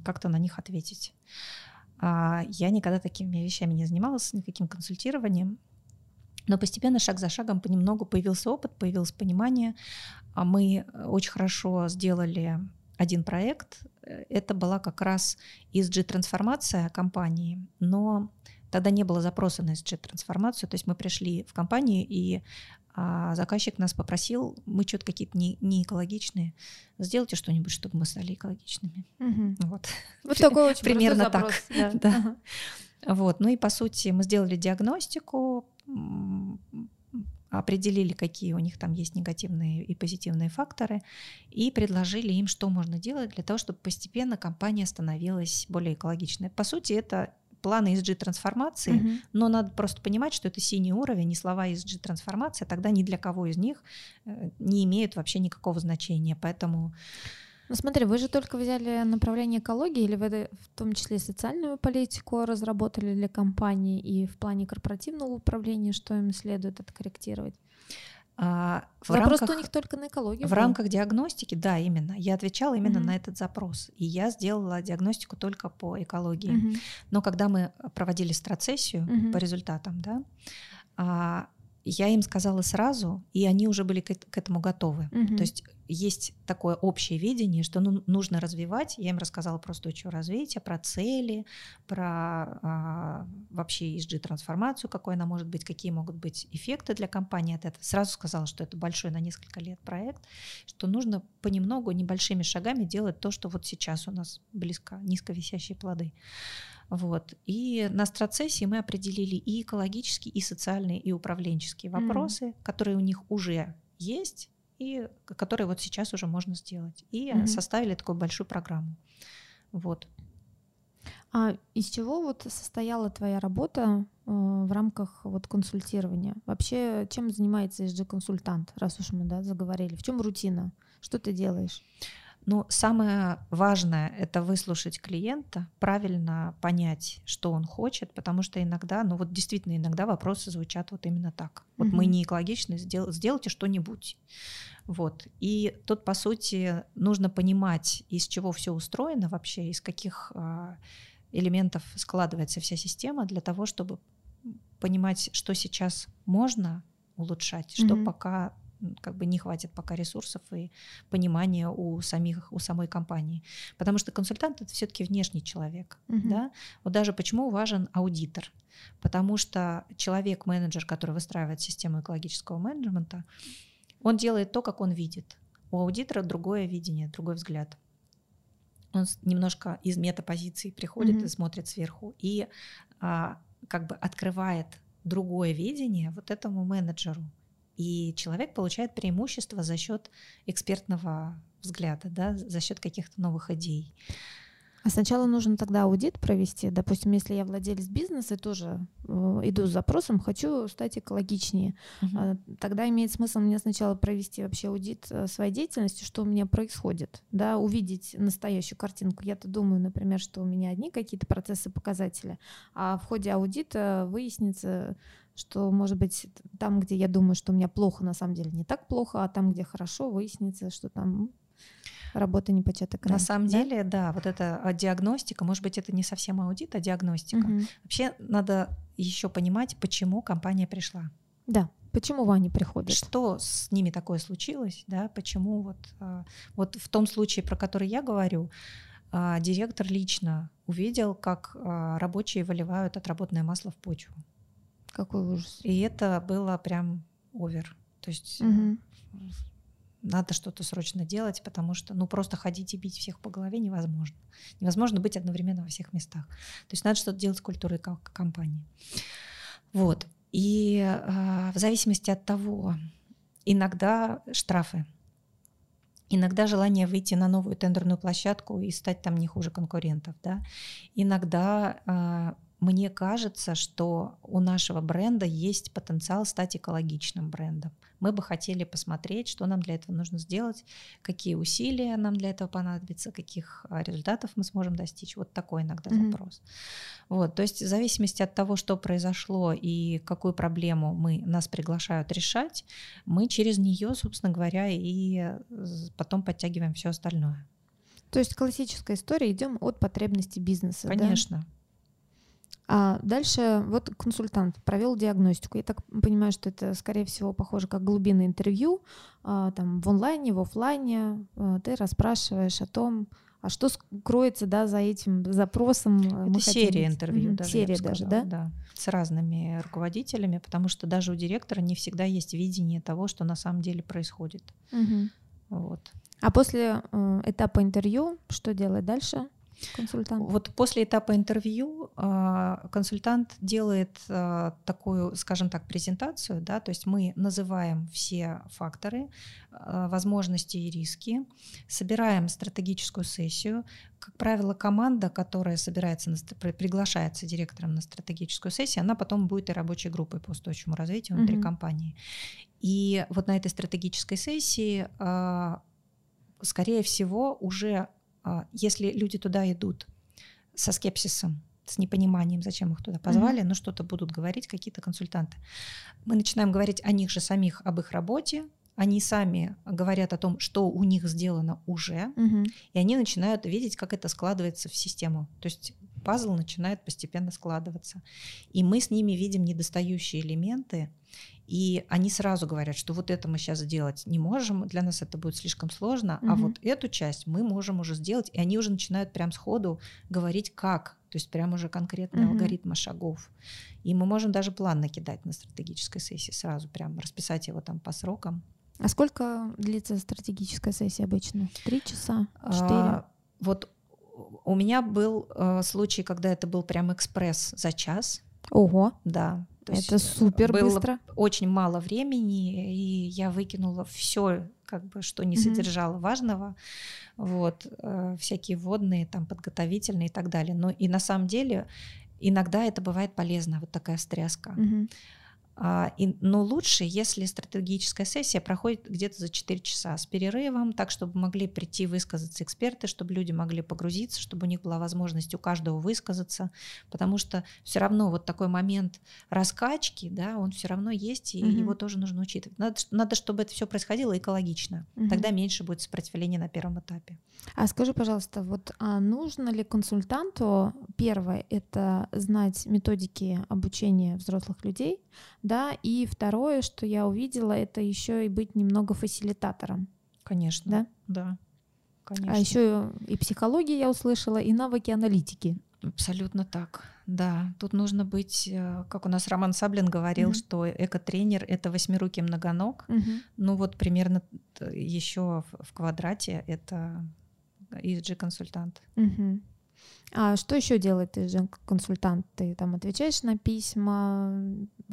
как-то на них ответить. Я никогда такими вещами не занималась, никаким консультированием. Но постепенно, шаг за шагом, понемногу появился опыт, появилось понимание. А мы очень хорошо сделали один проект. Это была как раз ESG-трансформация компании, но тогда не было запроса на ESG-трансформацию. То есть мы пришли в компанию, и а, заказчик нас попросил, мы что-то какие-то не, не экологичные, сделайте что-нибудь, чтобы мы стали экологичными. Угу. Вот. Вот такой очень Примерно так. Да. да. Вот. Ну и по сути мы сделали диагностику, определили, какие у них там есть негативные и позитивные факторы, и предложили им, что можно делать для того, чтобы постепенно компания становилась более экологичной. По сути, это планы ESG-трансформации, угу. но надо просто понимать, что это синий уровень, и слова ESG-трансформация тогда ни для кого из них э, не имеют вообще никакого значения. Поэтому ну смотри, вы же только взяли направление экологии, или вы в том числе социальную политику разработали для компании и в плане корпоративного управления, что им следует откорректировать? А, в запрос рамках, у них только на экологию. В был. рамках диагностики, да, именно. Я отвечала именно угу. на этот запрос. И я сделала диагностику только по экологии. Угу. Но когда мы проводили страцессию угу. по результатам, да, а, я им сказала сразу, и они уже были к, этому готовы. Угу. То есть есть такое общее видение, что ну, нужно развивать. Я им рассказала про устойчивое развитие, про цели, про а, вообще ESG-трансформацию, какой она может быть, какие могут быть эффекты для компании от этого. Сразу сказала, что это большой на несколько лет проект, что нужно понемногу, небольшими шагами делать то, что вот сейчас у нас близко, низковисящие плоды. Вот. И на страцессии мы определили и экологические, и социальные, и управленческие вопросы, mm-hmm. которые у них уже есть, и которые вот сейчас уже можно сделать. И mm-hmm. составили такую большую программу. Вот. А из чего вот состояла твоя работа э, в рамках вот консультирования? Вообще, чем занимается SG-консультант, раз уж мы да, заговорили? В чем рутина? Что ты делаешь? Ну, самое важное — это выслушать клиента, правильно понять, что он хочет, потому что иногда, ну вот действительно, иногда вопросы звучат вот именно так. Вот угу. мы не экологичны, сдел, сделайте что-нибудь. Вот. И тут, по сути, нужно понимать, из чего все устроено вообще, из каких э, элементов складывается вся система для того, чтобы понимать, что сейчас можно улучшать, что mm пока как бы не хватит пока ресурсов и понимания у самих у самой компании, потому что консультант это все-таки внешний человек, uh-huh. да. Вот даже почему важен аудитор, потому что человек-менеджер, который выстраивает систему экологического менеджмента, он делает то, как он видит. У аудитора другое видение, другой взгляд. Он немножко из метапозиции приходит uh-huh. и смотрит сверху и а, как бы открывает другое видение вот этому менеджеру. И человек получает преимущество за счет экспертного взгляда, да, за счет каких-то новых идей. А сначала нужно тогда аудит провести. Допустим, если я владелец бизнеса тоже э, иду с запросом, хочу стать экологичнее, uh-huh. тогда имеет смысл мне сначала провести вообще аудит э, своей деятельности, что у меня происходит, да, увидеть настоящую картинку. Я-то думаю, например, что у меня одни какие-то процессы, показатели, а в ходе аудита выяснится, что, может быть, там, где я думаю, что у меня плохо, на самом деле не так плохо, а там, где хорошо, выяснится, что там работа не початый край. На самом да? деле, да, вот эта а, диагностика, может быть, это не совсем аудит, а диагностика. Угу. Вообще надо еще понимать, почему компания пришла. Да, почему они приходят? Что с ними такое случилось, да, почему вот, а, вот в том случае, про который я говорю, директор лично увидел, как рабочие выливают отработанное масло в почву. Какой ужас. И это было прям овер. То есть угу. Надо что-то срочно делать, потому что ну просто ходить и бить всех по голове невозможно. Невозможно быть одновременно во всех местах. То есть надо что-то делать с культурой компании. Вот. И э, в зависимости от того, иногда штрафы, Иногда желание выйти на новую тендерную площадку и стать там не хуже конкурентов, да. Иногда э, мне кажется, что у нашего бренда есть потенциал стать экологичным брендом. Мы бы хотели посмотреть, что нам для этого нужно сделать, какие усилия нам для этого понадобятся, каких а, результатов мы сможем достичь. Вот такой иногда mm-hmm. запрос. Вот, то есть в зависимости от того, что произошло и какую проблему мы нас приглашают решать, мы через нее, собственно говоря, и э, потом подтягиваем все остальное. То есть классическая история, идем от потребностей бизнеса. Конечно. Да? А дальше вот консультант провел диагностику. Я так понимаю, что это, скорее всего, похоже как глубинное интервью, а, там в онлайне, в офлайне. А, ты расспрашиваешь о том, а что кроется да, за этим запросом? Э, это серия хотим... интервью угу, даже. Серия даже, да? Да, с разными руководителями, потому что даже у директора не всегда есть видение того, что на самом деле происходит. Угу. Вот. А после э, этапа интервью что делать дальше? Консультант. Вот после этапа интервью э, консультант делает э, такую, скажем так, презентацию, да, то есть мы называем все факторы, э, возможности и риски, собираем стратегическую сессию. Как правило, команда, которая собирается, на, приглашается директором на стратегическую сессию, она потом будет и рабочей группой по устойчивому развитию внутри mm-hmm. компании. И вот на этой стратегической сессии, скорее всего, уже а, если люди туда идут со скепсисом, с непониманием, зачем их туда позвали, mm-hmm. но что-то будут говорить какие-то консультанты. Мы начинаем говорить о них же самих, об их работе, они сами говорят о том, что у них сделано уже, mm-hmm. и они начинают видеть, как это складывается в систему. То есть пазл начинает постепенно складываться. И мы с ними видим недостающие элементы, и они сразу говорят, что вот это мы сейчас сделать не можем, для нас это будет слишком сложно, угу. а вот эту часть мы можем уже сделать, и они уже начинают прям сходу говорить как, то есть прям уже конкретные угу. алгоритмы шагов. И мы можем даже план накидать на стратегической сессии сразу, прям расписать его там по срокам. А сколько длится стратегическая сессия обычно? Три часа? Четыре? А, вот у меня был э, случай, когда это был прям экспресс за час. Ого. Да. То это супер было быстро. Очень мало времени, и я выкинула все, как бы, что не содержало mm-hmm. важного, вот э, всякие водные, там подготовительные и так далее. Но и на самом деле иногда это бывает полезно, вот такая встряска. Mm-hmm. А, и, но лучше, если стратегическая сессия проходит где-то за 4 часа с перерывом, так, чтобы могли прийти высказаться эксперты, чтобы люди могли погрузиться, чтобы у них была возможность у каждого высказаться, потому что все равно вот такой момент раскачки, да, он все равно есть, и угу. его тоже нужно учитывать. Надо, надо, чтобы это все происходило экологично, угу. тогда меньше будет сопротивления на первом этапе. А скажи, пожалуйста, вот а нужно ли консультанту, первое, это знать методики обучения взрослых людей, да, и второе, что я увидела, это еще и быть немного фасилитатором. Конечно. Да? Да. Конечно. А еще и психология я услышала, и навыки аналитики. Абсолютно так. Да, тут нужно быть, э, как у нас Роман Саблин говорил, mm-hmm. что эко-тренер это восьмирукий многоног. Mm-hmm. Ну вот примерно еще в квадрате это ESG-консультант. Mm-hmm. А что еще делает ты же консультант? Ты там отвечаешь на письма,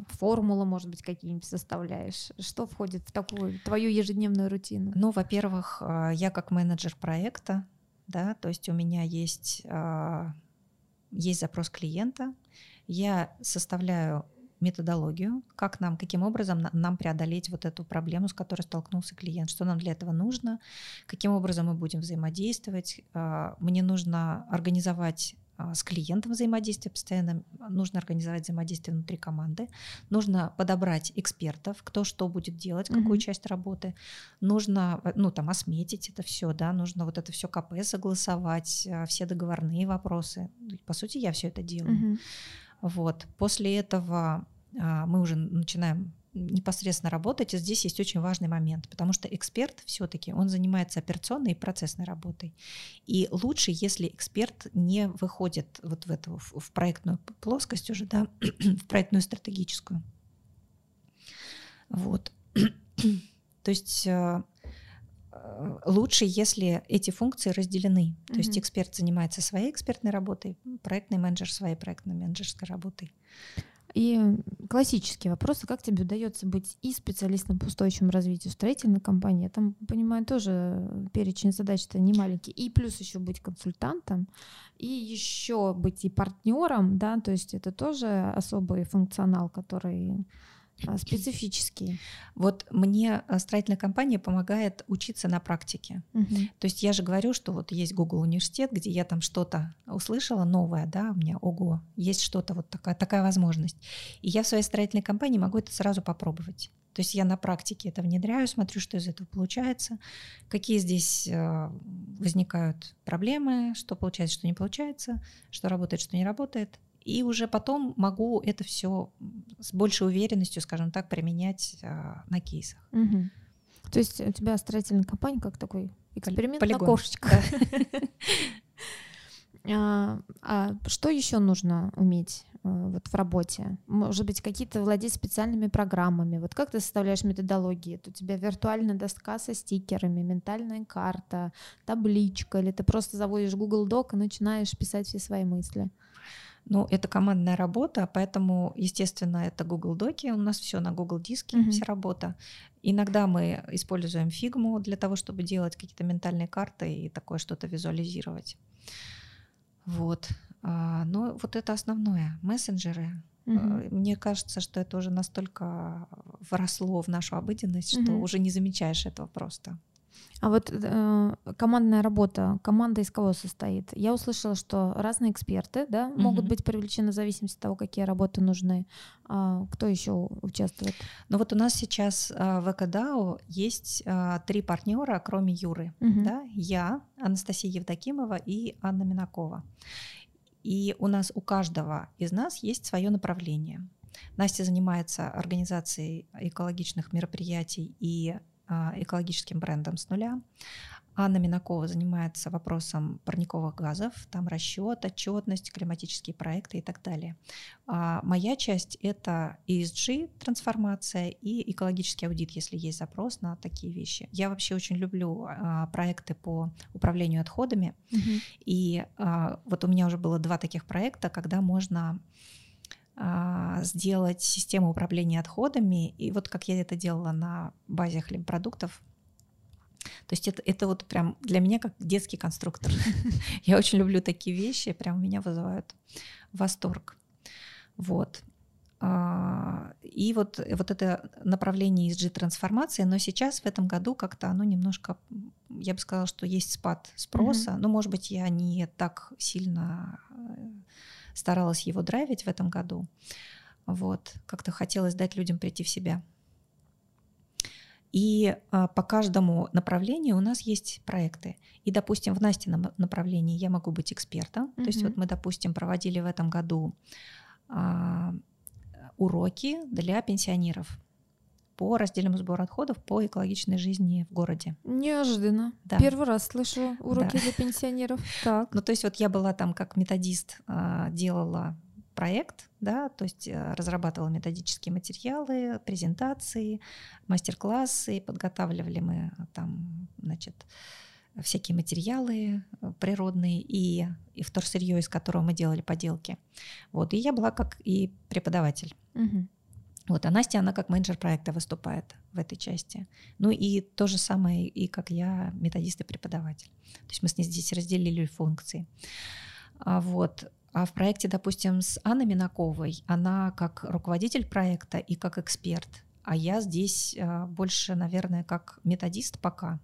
формулы, может быть, какие-нибудь составляешь? Что входит в такую твою ежедневную рутину? Ну, во-первых, а, я как менеджер проекта, да, то есть у меня есть, а, есть запрос клиента, я составляю методологию, как нам, каким образом нам преодолеть вот эту проблему, с которой столкнулся клиент, что нам для этого нужно, каким образом мы будем взаимодействовать. А, мне нужно организовать а, с клиентом взаимодействие постоянно, нужно организовать взаимодействие внутри команды, нужно подобрать экспертов, кто что будет делать, какую mm-hmm. часть работы, нужно, ну, там, осметить это все, да, нужно вот это все КП согласовать, а, все договорные вопросы. По сути, я все это делаю. Mm-hmm. Вот. После этого мы уже начинаем непосредственно работать, и здесь есть очень важный момент, потому что эксперт все-таки, он занимается операционной и процессной работой. И лучше, если эксперт не выходит вот в эту, в проектную плоскость уже, да, в проектную стратегическую. Вот. То есть э, э, лучше, если эти функции разделены. То mm-hmm. есть эксперт занимается своей экспертной работой, проектный менеджер своей проектно-менеджерской работой. И классические вопросы, как тебе удается быть и специалистом по устойчивому развитию строительной компании, там, понимаю, тоже перечень задач-то не маленький, и плюс еще быть консультантом, и еще быть и партнером, да, то есть это тоже особый функционал, который специфические. Вот мне э, строительная компания помогает учиться на практике. Угу. То есть я же говорю, что вот есть Google университет, где я там что-то услышала новое, да, у меня ого, есть что-то вот такая такая возможность, и я в своей строительной компании могу это сразу попробовать. То есть я на практике это внедряю, смотрю, что из этого получается, какие здесь э, возникают проблемы, что получается, что не получается, что работает, что не работает, И уже потом могу это все с большей уверенностью, скажем так, применять э, на кейсах. Угу. То есть у тебя строительная компания как такой эксперимент Полигон. на кошечках. А, а что еще нужно уметь э, вот в работе? Может быть, какие-то владеть специальными программами? Вот как ты составляешь методологии? Это у тебя виртуальная доска со стикерами, ментальная карта, табличка, или ты просто заводишь Google Doc и начинаешь писать все свои мысли? Ну, это командная работа, поэтому, естественно, это Google Доки, у нас все на Google диске, mm-hmm. вся работа. Иногда мы используем фигму для того, чтобы делать какие-то ментальные карты и такое что-то визуализировать. Вот. Но вот это основное. Мессенджеры. Угу. Мне кажется, что это уже настолько вросло в нашу обыденность, что уже не замечаешь этого просто. А вот э, командная работа, команда из кого состоит? Я услышала, что разные эксперты да, угу. могут быть привлечены в зависимости от того, какие работы нужны. А кто еще участвует? Ну вот у нас сейчас э, в ЭКДАУ есть э, три партнера, кроме Юры. Угу. Да? Я, Анастасия Евдокимова и Анна Минакова. И у нас у каждого из нас есть свое направление. Настя занимается организацией экологичных мероприятий и экологическим брендом с нуля. Анна Минакова занимается вопросом парниковых газов, там расчет, отчетность, климатические проекты и так далее. А моя часть — это ESG трансформация и экологический аудит, если есть запрос на такие вещи. Я вообще очень люблю а, проекты по управлению отходами, угу. и а, вот у меня уже было два таких проекта, когда можно а, сделать систему управления отходами. И вот как я это делала на базе хлебопродуктов, то есть это, это вот прям для меня как детский конструктор. Я очень люблю такие вещи, прям меня вызывают восторг. Вот. А, и вот, вот это направление ESG-трансформации, но сейчас в этом году как-то оно немножко, я бы сказала, что есть спад спроса, mm-hmm. но, может быть, я не так сильно э, старалась его драйвить в этом году. Вот, как-то хотелось дать людям прийти в себя. И а, по каждому направлению у нас есть проекты. И, допустим, в Настином направлении я могу быть экспертом. Mm-hmm. То есть вот мы, допустим, проводили в этом году а, уроки для пенсионеров по раздельному сбору отходов по экологичной жизни в городе. Неожиданно. Да. Первый раз слышу уроки да. для пенсионеров. Так. Ну, то есть вот я была там как методист, а, делала проект, да, то есть э, разрабатывала методические материалы, презентации, мастер-классы, подготавливали мы там, значит, всякие материалы э, природные и, и вторсырье, из которого мы делали поделки. Вот, и я была как и преподаватель. Угу. Вот, а Настя, она как менеджер проекта выступает в этой части. Ну и то же самое, и как я, методист и преподаватель. То есть мы с ней здесь разделили функции. А вот. А в проекте, допустим, с Анной Минаковой, она как руководитель проекта и как эксперт, а я здесь а, больше, наверное, как методист пока.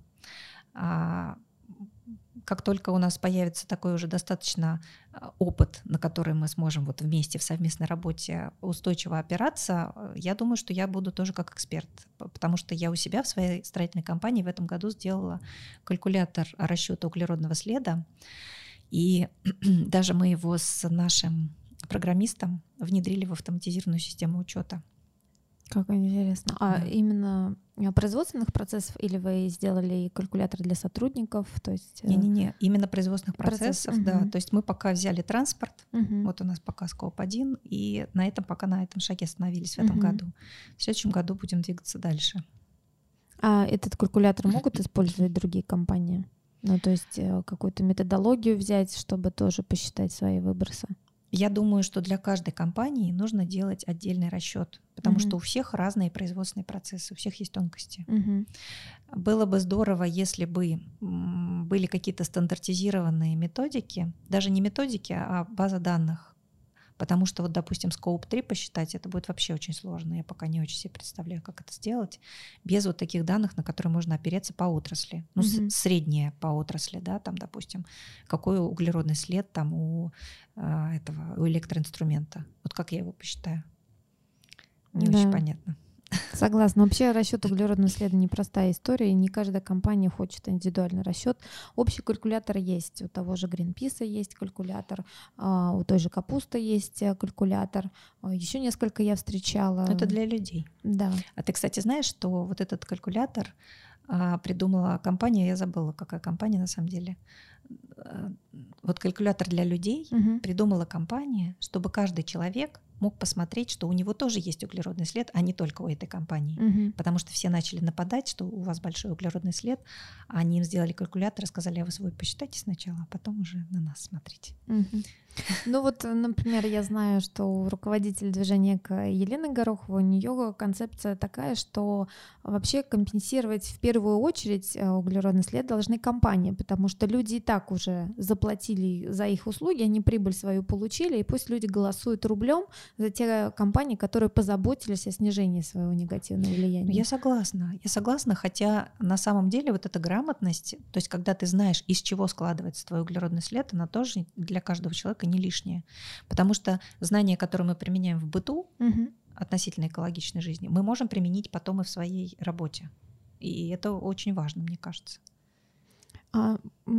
Как только у нас появится такой уже достаточно а, опыт, на который мы сможем вот вместе в совместной работе устойчиво опираться, я думаю, что я буду тоже как эксперт, потому что я у себя в своей строительной компании в этом году сделала калькулятор расчета углеродного следа, и даже мы его с нашим программистом внедрили в автоматизированную систему учета. Как интересно. А именно э, производственных процессов или вы сделали калькулятор для сотрудников? То есть... Э, Не-не-не, именно производственных процессов, Процесс, да. Угу. То есть мы пока взяли транспорт, угу. вот у нас пока скоп один, и на этом пока на этом шаге остановились в этом угу. году. В следующем году будем двигаться дальше. А этот калькулятор могут использовать другие компании? Ну, то есть э, какую-то методологию взять, чтобы тоже посчитать свои выбросы? Я думаю, что для каждой компании нужно делать отдельный расчет, потому mm-hmm. что у всех разные производственные процессы, у всех есть тонкости. Mm-hmm. Было бы здорово, если бы были какие-то стандартизированные методики, даже не методики, а база данных Потому что вот, допустим, Scope 3 посчитать, это будет вообще очень сложно. Я пока не очень себе представляю, как это сделать без вот таких данных, на которые можно опереться по отрасли. Ну, mm-hmm. средняя по отрасли, да, там, допустим, какой углеродный след там у э, этого, у электроинструмента. Вот как я его посчитаю? Не да. очень понятно. Согласна. Вообще расчет углеродного следа непростая история. Не каждая компания хочет индивидуальный расчет. Общий калькулятор есть. У того же Greenpeace есть калькулятор, а, у той же Капуста есть э, калькулятор. А, Еще несколько я встречала. Это для людей. Да. А ты, кстати, знаешь, что вот этот калькулятор а, придумала компания, я забыла, какая компания на самом деле. Вот калькулятор для людей угу. придумала компания, чтобы каждый человек мог посмотреть, что у него тоже есть углеродный след, а не только у этой компании. Угу. Потому что все начали нападать, что у вас большой углеродный след, а они им сделали калькулятор, сказали, а вы свой посчитайте сначала, а потом уже на нас смотрите. Угу. Ну вот, например, я знаю, что у руководителя движения Елены Гороховой, у нее концепция такая, что вообще компенсировать в первую очередь э, углеродный след должны компании, потому что люди и так уже заплатили за их услуги, они прибыль свою получили, и пусть люди голосуют рублем за те компании, которые позаботились о снижении своего негативного влияния. Я согласна, я согласна, хотя на самом деле вот эта грамотность, то есть когда ты знаешь, из чего складывается твой углеродный след, она тоже для каждого человека не лишнее. Потому что знания, которые мы применяем в быту угу. относительно экологичной жизни, мы можем применить потом и в своей работе. И это очень важно, мне кажется. А,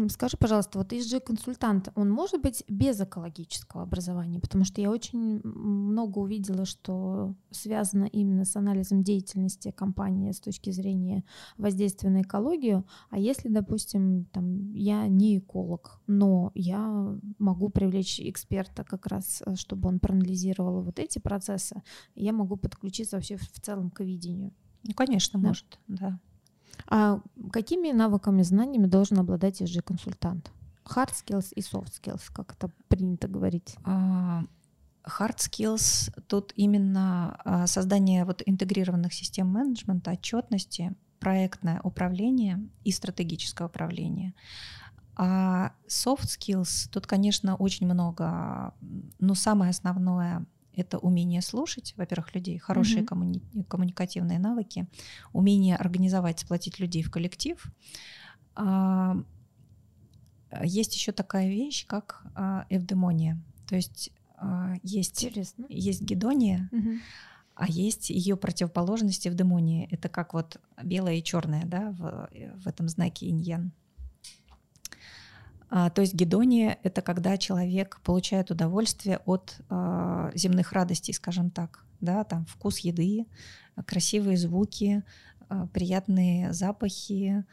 скажи, пожалуйста, вот ESG-консультант, он может быть без экологического образования? Потому что я очень много увидела, что связано именно с анализом деятельности компании с точки зрения воздействия на экологию. А если, допустим, там, я не эколог, но я могу привлечь эксперта как раз, э, чтобы он проанализировал вот эти процессы, я могу подключиться вообще в целом к видению. Ну, конечно, да? может, да. А какими навыками, знаниями должен обладать ESG-консультант? Hard skills и soft skills, как это принято говорить? А, hard skills тут именно а, создание вот интегрированных систем менеджмента, отчетности, проектное управление и стратегическое управление. А soft skills тут, конечно, очень много, но самое основное это умение слушать, во-первых, людей, хорошие mm-hmm. коммуни- коммуникативные навыки, умение организовать, сплотить людей в коллектив. А, есть еще такая вещь, как а, эвдемония. То есть а, есть, Интересно. есть гедония, mm-hmm. а есть ее противоположность эвдемонии. Это как вот белое и черное да, в, в этом знаке иньян. А, то есть гедония — это когда человек получает удовольствие от а, земных радостей, скажем так, да, там вкус еды, красивые звуки, а, приятные запахи,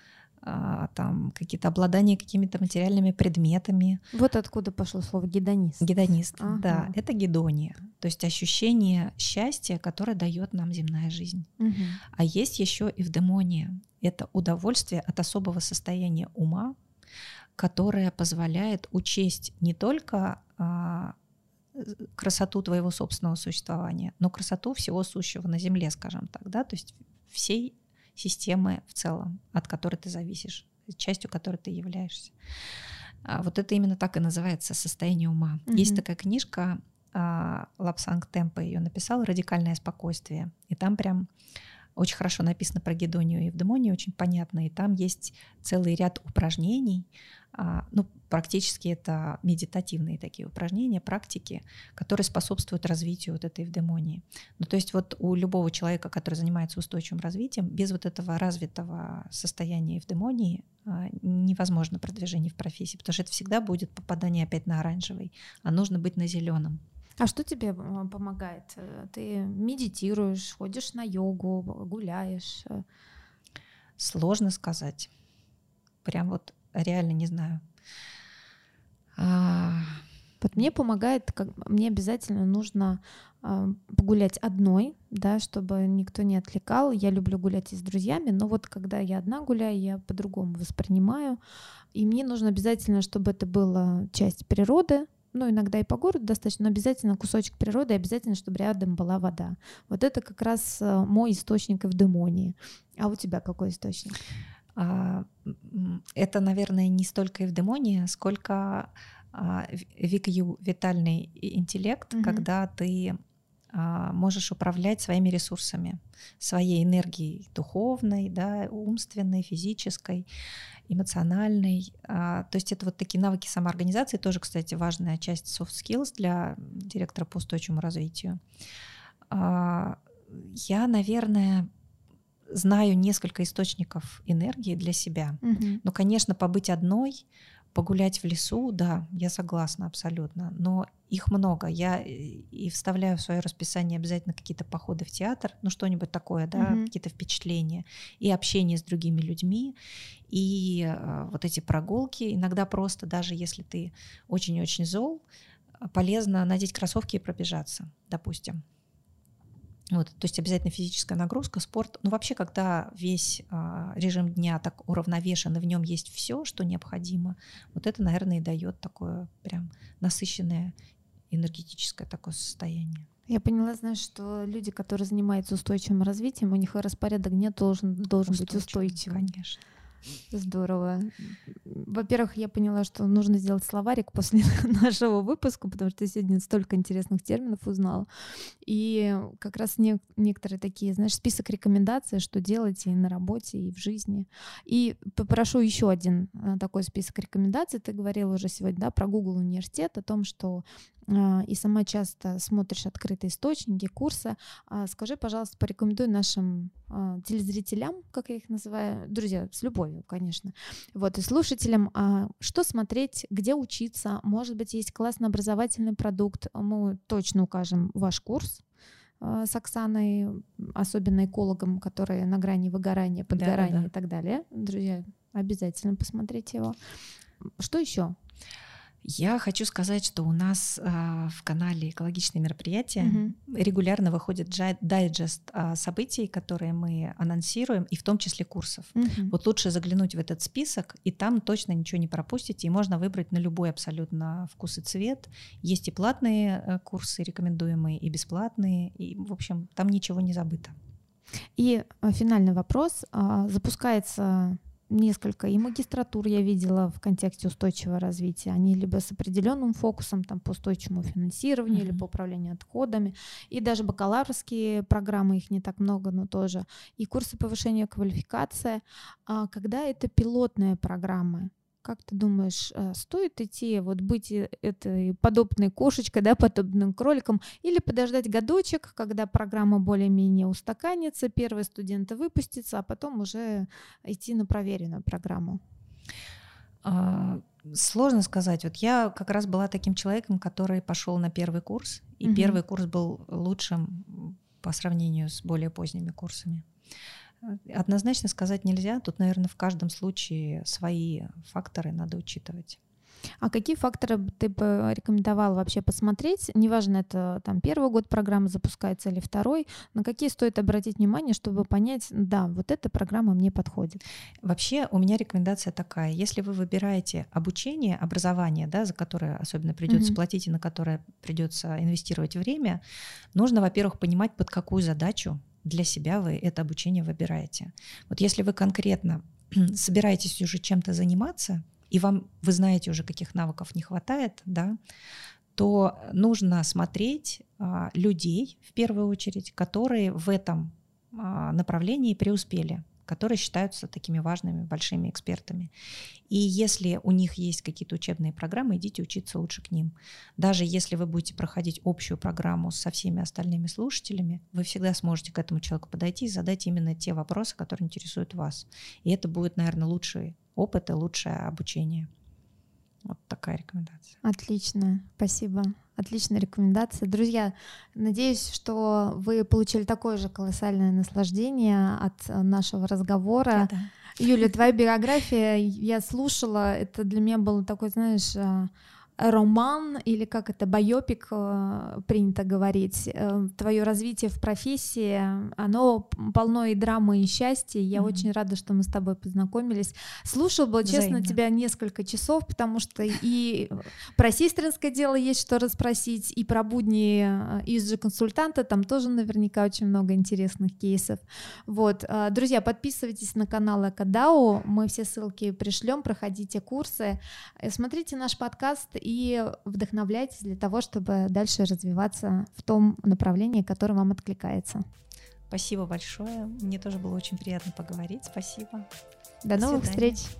там какие-то обладания какими-то материальными предметами. Вот откуда пошло слово гедонист. Гедонист, ага. да, это гедония, то есть ощущение счастья, которое дает нам земная жизнь. Угу. А есть еще эвдемония, это удовольствие от особого состояния ума, которая позволяет учесть не только а, красоту твоего собственного существования, но красоту всего сущего на Земле, скажем так, да, то есть всей системы в целом, от которой ты зависишь, частью которой ты являешься. А вот это именно так и называется состояние ума. Mm-hmm. Есть такая книжка а, Лапсанг Темпа ее написал «Радикальное спокойствие», и там прям очень хорошо написано про Гедонию и Евдемонию, очень понятно. И там есть целый ряд упражнений, а, ну, практически это медитативные такие упражнения, практики, которые способствуют развитию вот этой евдемонии. Ну, то есть вот у любого человека, который занимается устойчивым развитием, без вот этого развитого состояния евдемонии а, невозможно продвижение в профессии, потому что это всегда будет попадание опять на оранжевый, а нужно быть на зеленом. А что тебе а, помогает? Э, ты медитируешь, ходишь на йогу, гуляешь? Э? Сложно сказать. Прям вот реально не знаю. А... Вот мне помогает, как мне обязательно нужно э, погулять одной, да, чтобы никто не отвлекал. Я люблю гулять и с друзьями, но вот когда я одна гуляю, я по-другому воспринимаю. И мне нужно обязательно, чтобы это была часть природы, ну, иногда и по городу достаточно, но обязательно кусочек природы, обязательно, чтобы рядом была вода. Вот это как раз э, мой источник эвдемонии. А у тебя какой источник? А, это, наверное, не столько эвдемония, сколько а, викью, витальный интеллект, угу. когда ты а, можешь управлять своими ресурсами, своей энергией духовной, да, умственной, физической эмоциональный. А, то есть это вот такие навыки самоорганизации, тоже, кстати, важная часть soft skills для директора по устойчивому развитию. А, я, наверное, знаю несколько источников энергии для себя. Угу. Но, конечно, побыть одной, погулять в лесу, да, я согласна абсолютно. Но их много. Я э, и вставляю в свое расписание обязательно какие-то походы в театр, ну что-нибудь такое, да, угу. какие-то впечатления, и общение с другими людьми, и э, вот эти прогулки. Иногда просто, даже если ты очень-очень зол, полезно надеть кроссовки и пробежаться, допустим. Вот, то есть обязательно физическая нагрузка, спорт. Ну вообще, когда весь а, режим дня так уравновешен, и в нем есть все, что необходимо, вот это, наверное, и дает такое прям насыщенное энергетическое такое состояние. Я поняла, знаешь, что люди, которые занимаются устойчивым развитием, у них распорядок дня должен, должен быть устойчивым. Конечно. Здорово. Во-первых, я поняла, что нужно сделать словарик после нашего выпуска, потому что я сегодня столько интересных терминов узнала. И как раз не, некоторые такие, знаешь, список рекомендаций, что делать и на работе, и в жизни. И попрошу еще один а, такой список рекомендаций. Ты говорила уже сегодня да, про Google университет, о том, что и сама часто смотришь открытые источники, курсы. А, скажи, пожалуйста, порекомендуй нашим а, телезрителям, как я их называю, друзья, с любовью, конечно, вот, и слушателям, что смотреть, где учиться, может быть, есть классный образовательный продукт, мы точно укажем ваш курс, с Оксаной, особенно экологом, которые на грани выгорания, подгорания да, да, да. и так далее. Друзья, обязательно посмотрите его. Что еще? Я хочу сказать, что у нас а, в канале «Экологичные мероприятия» угу. регулярно выходит дайджест а, событий, которые мы анонсируем, и в том числе курсов. Угу. Вот лучше заглянуть в этот список, и там точно ничего не пропустите, и можно выбрать на любой абсолютно вкус и цвет. Есть и платные а, курсы рекомендуемые, и бесплатные, и, в общем, там ничего не забыто. И а, финальный вопрос. А, запускается несколько и магистратур я видела в контексте устойчивого развития. Они либо с определенным фокусом там, по устойчивому финансированию, mm-hmm. или по управлению отходами, и даже бакалаврские программы, их не так много, но тоже, и курсы повышения квалификации. А когда это пилотные программы, как ты думаешь, э, стоит идти, вот быть этой подобной кошечкой, да, подобным кроликом, или подождать годочек, когда программа более-менее устаканится, первые студенты выпустятся, а потом уже идти на проверенную программу? А, сложно сказать. Вот я как раз была таким человеком, который пошел на первый курс, и угу. первый курс был лучшим по сравнению с более поздними курсами. Однозначно сказать нельзя. Тут, наверное, в каждом случае свои факторы надо учитывать. А какие факторы ты бы рекомендовала вообще посмотреть? Неважно, это там первый год программы запускается или второй, на какие стоит обратить внимание, чтобы понять, да, вот эта программа мне подходит. Вообще у меня рекомендация такая: если вы выбираете обучение, образование, да, за которое особенно придется mm-hmm. платить и на которое придется инвестировать время, нужно, во-первых, понимать, под какую задачу для себя вы это обучение выбираете. Вот если вы конкретно собираетесь уже чем-то заниматься, и вам, вы знаете уже, каких навыков не хватает, да, то нужно смотреть а, людей, в первую очередь, которые в этом а, направлении преуспели которые считаются такими важными большими экспертами. И если у них есть какие-то учебные программы, идите учиться лучше к ним. Даже если вы будете проходить общую программу со всеми остальными слушателями, вы всегда сможете к этому человеку подойти и задать именно те вопросы, которые интересуют вас. И это будет, наверное, лучший опыт и лучшее обучение. Вот такая рекомендация. Отлично, спасибо. Отличная рекомендация. Друзья, надеюсь, что вы получили такое же колоссальное наслаждение от э, нашего разговора. Да. Юля, твоя биография, я слушала, это для меня было такой, знаешь, э, роман или как это, байопик э, принято говорить, э, твое развитие в профессии, оно полно и драмы, и счастья. Я mm-hmm. очень рада, что мы с тобой познакомились. Слушала бы, честно, тебя несколько часов, потому что и про сестринское дело есть что расспросить, и про будни э, из же консультанта, там тоже наверняка очень много интересных кейсов. Вот, друзья, подписывайтесь на канал Экадау, мы все ссылки пришлем, проходите курсы, смотрите наш подкаст и вдохновляйтесь для того, чтобы дальше развиваться в том направлении, которое вам откликается. Спасибо большое. Мне тоже было очень приятно поговорить. Спасибо. До, До новых свидания. встреч.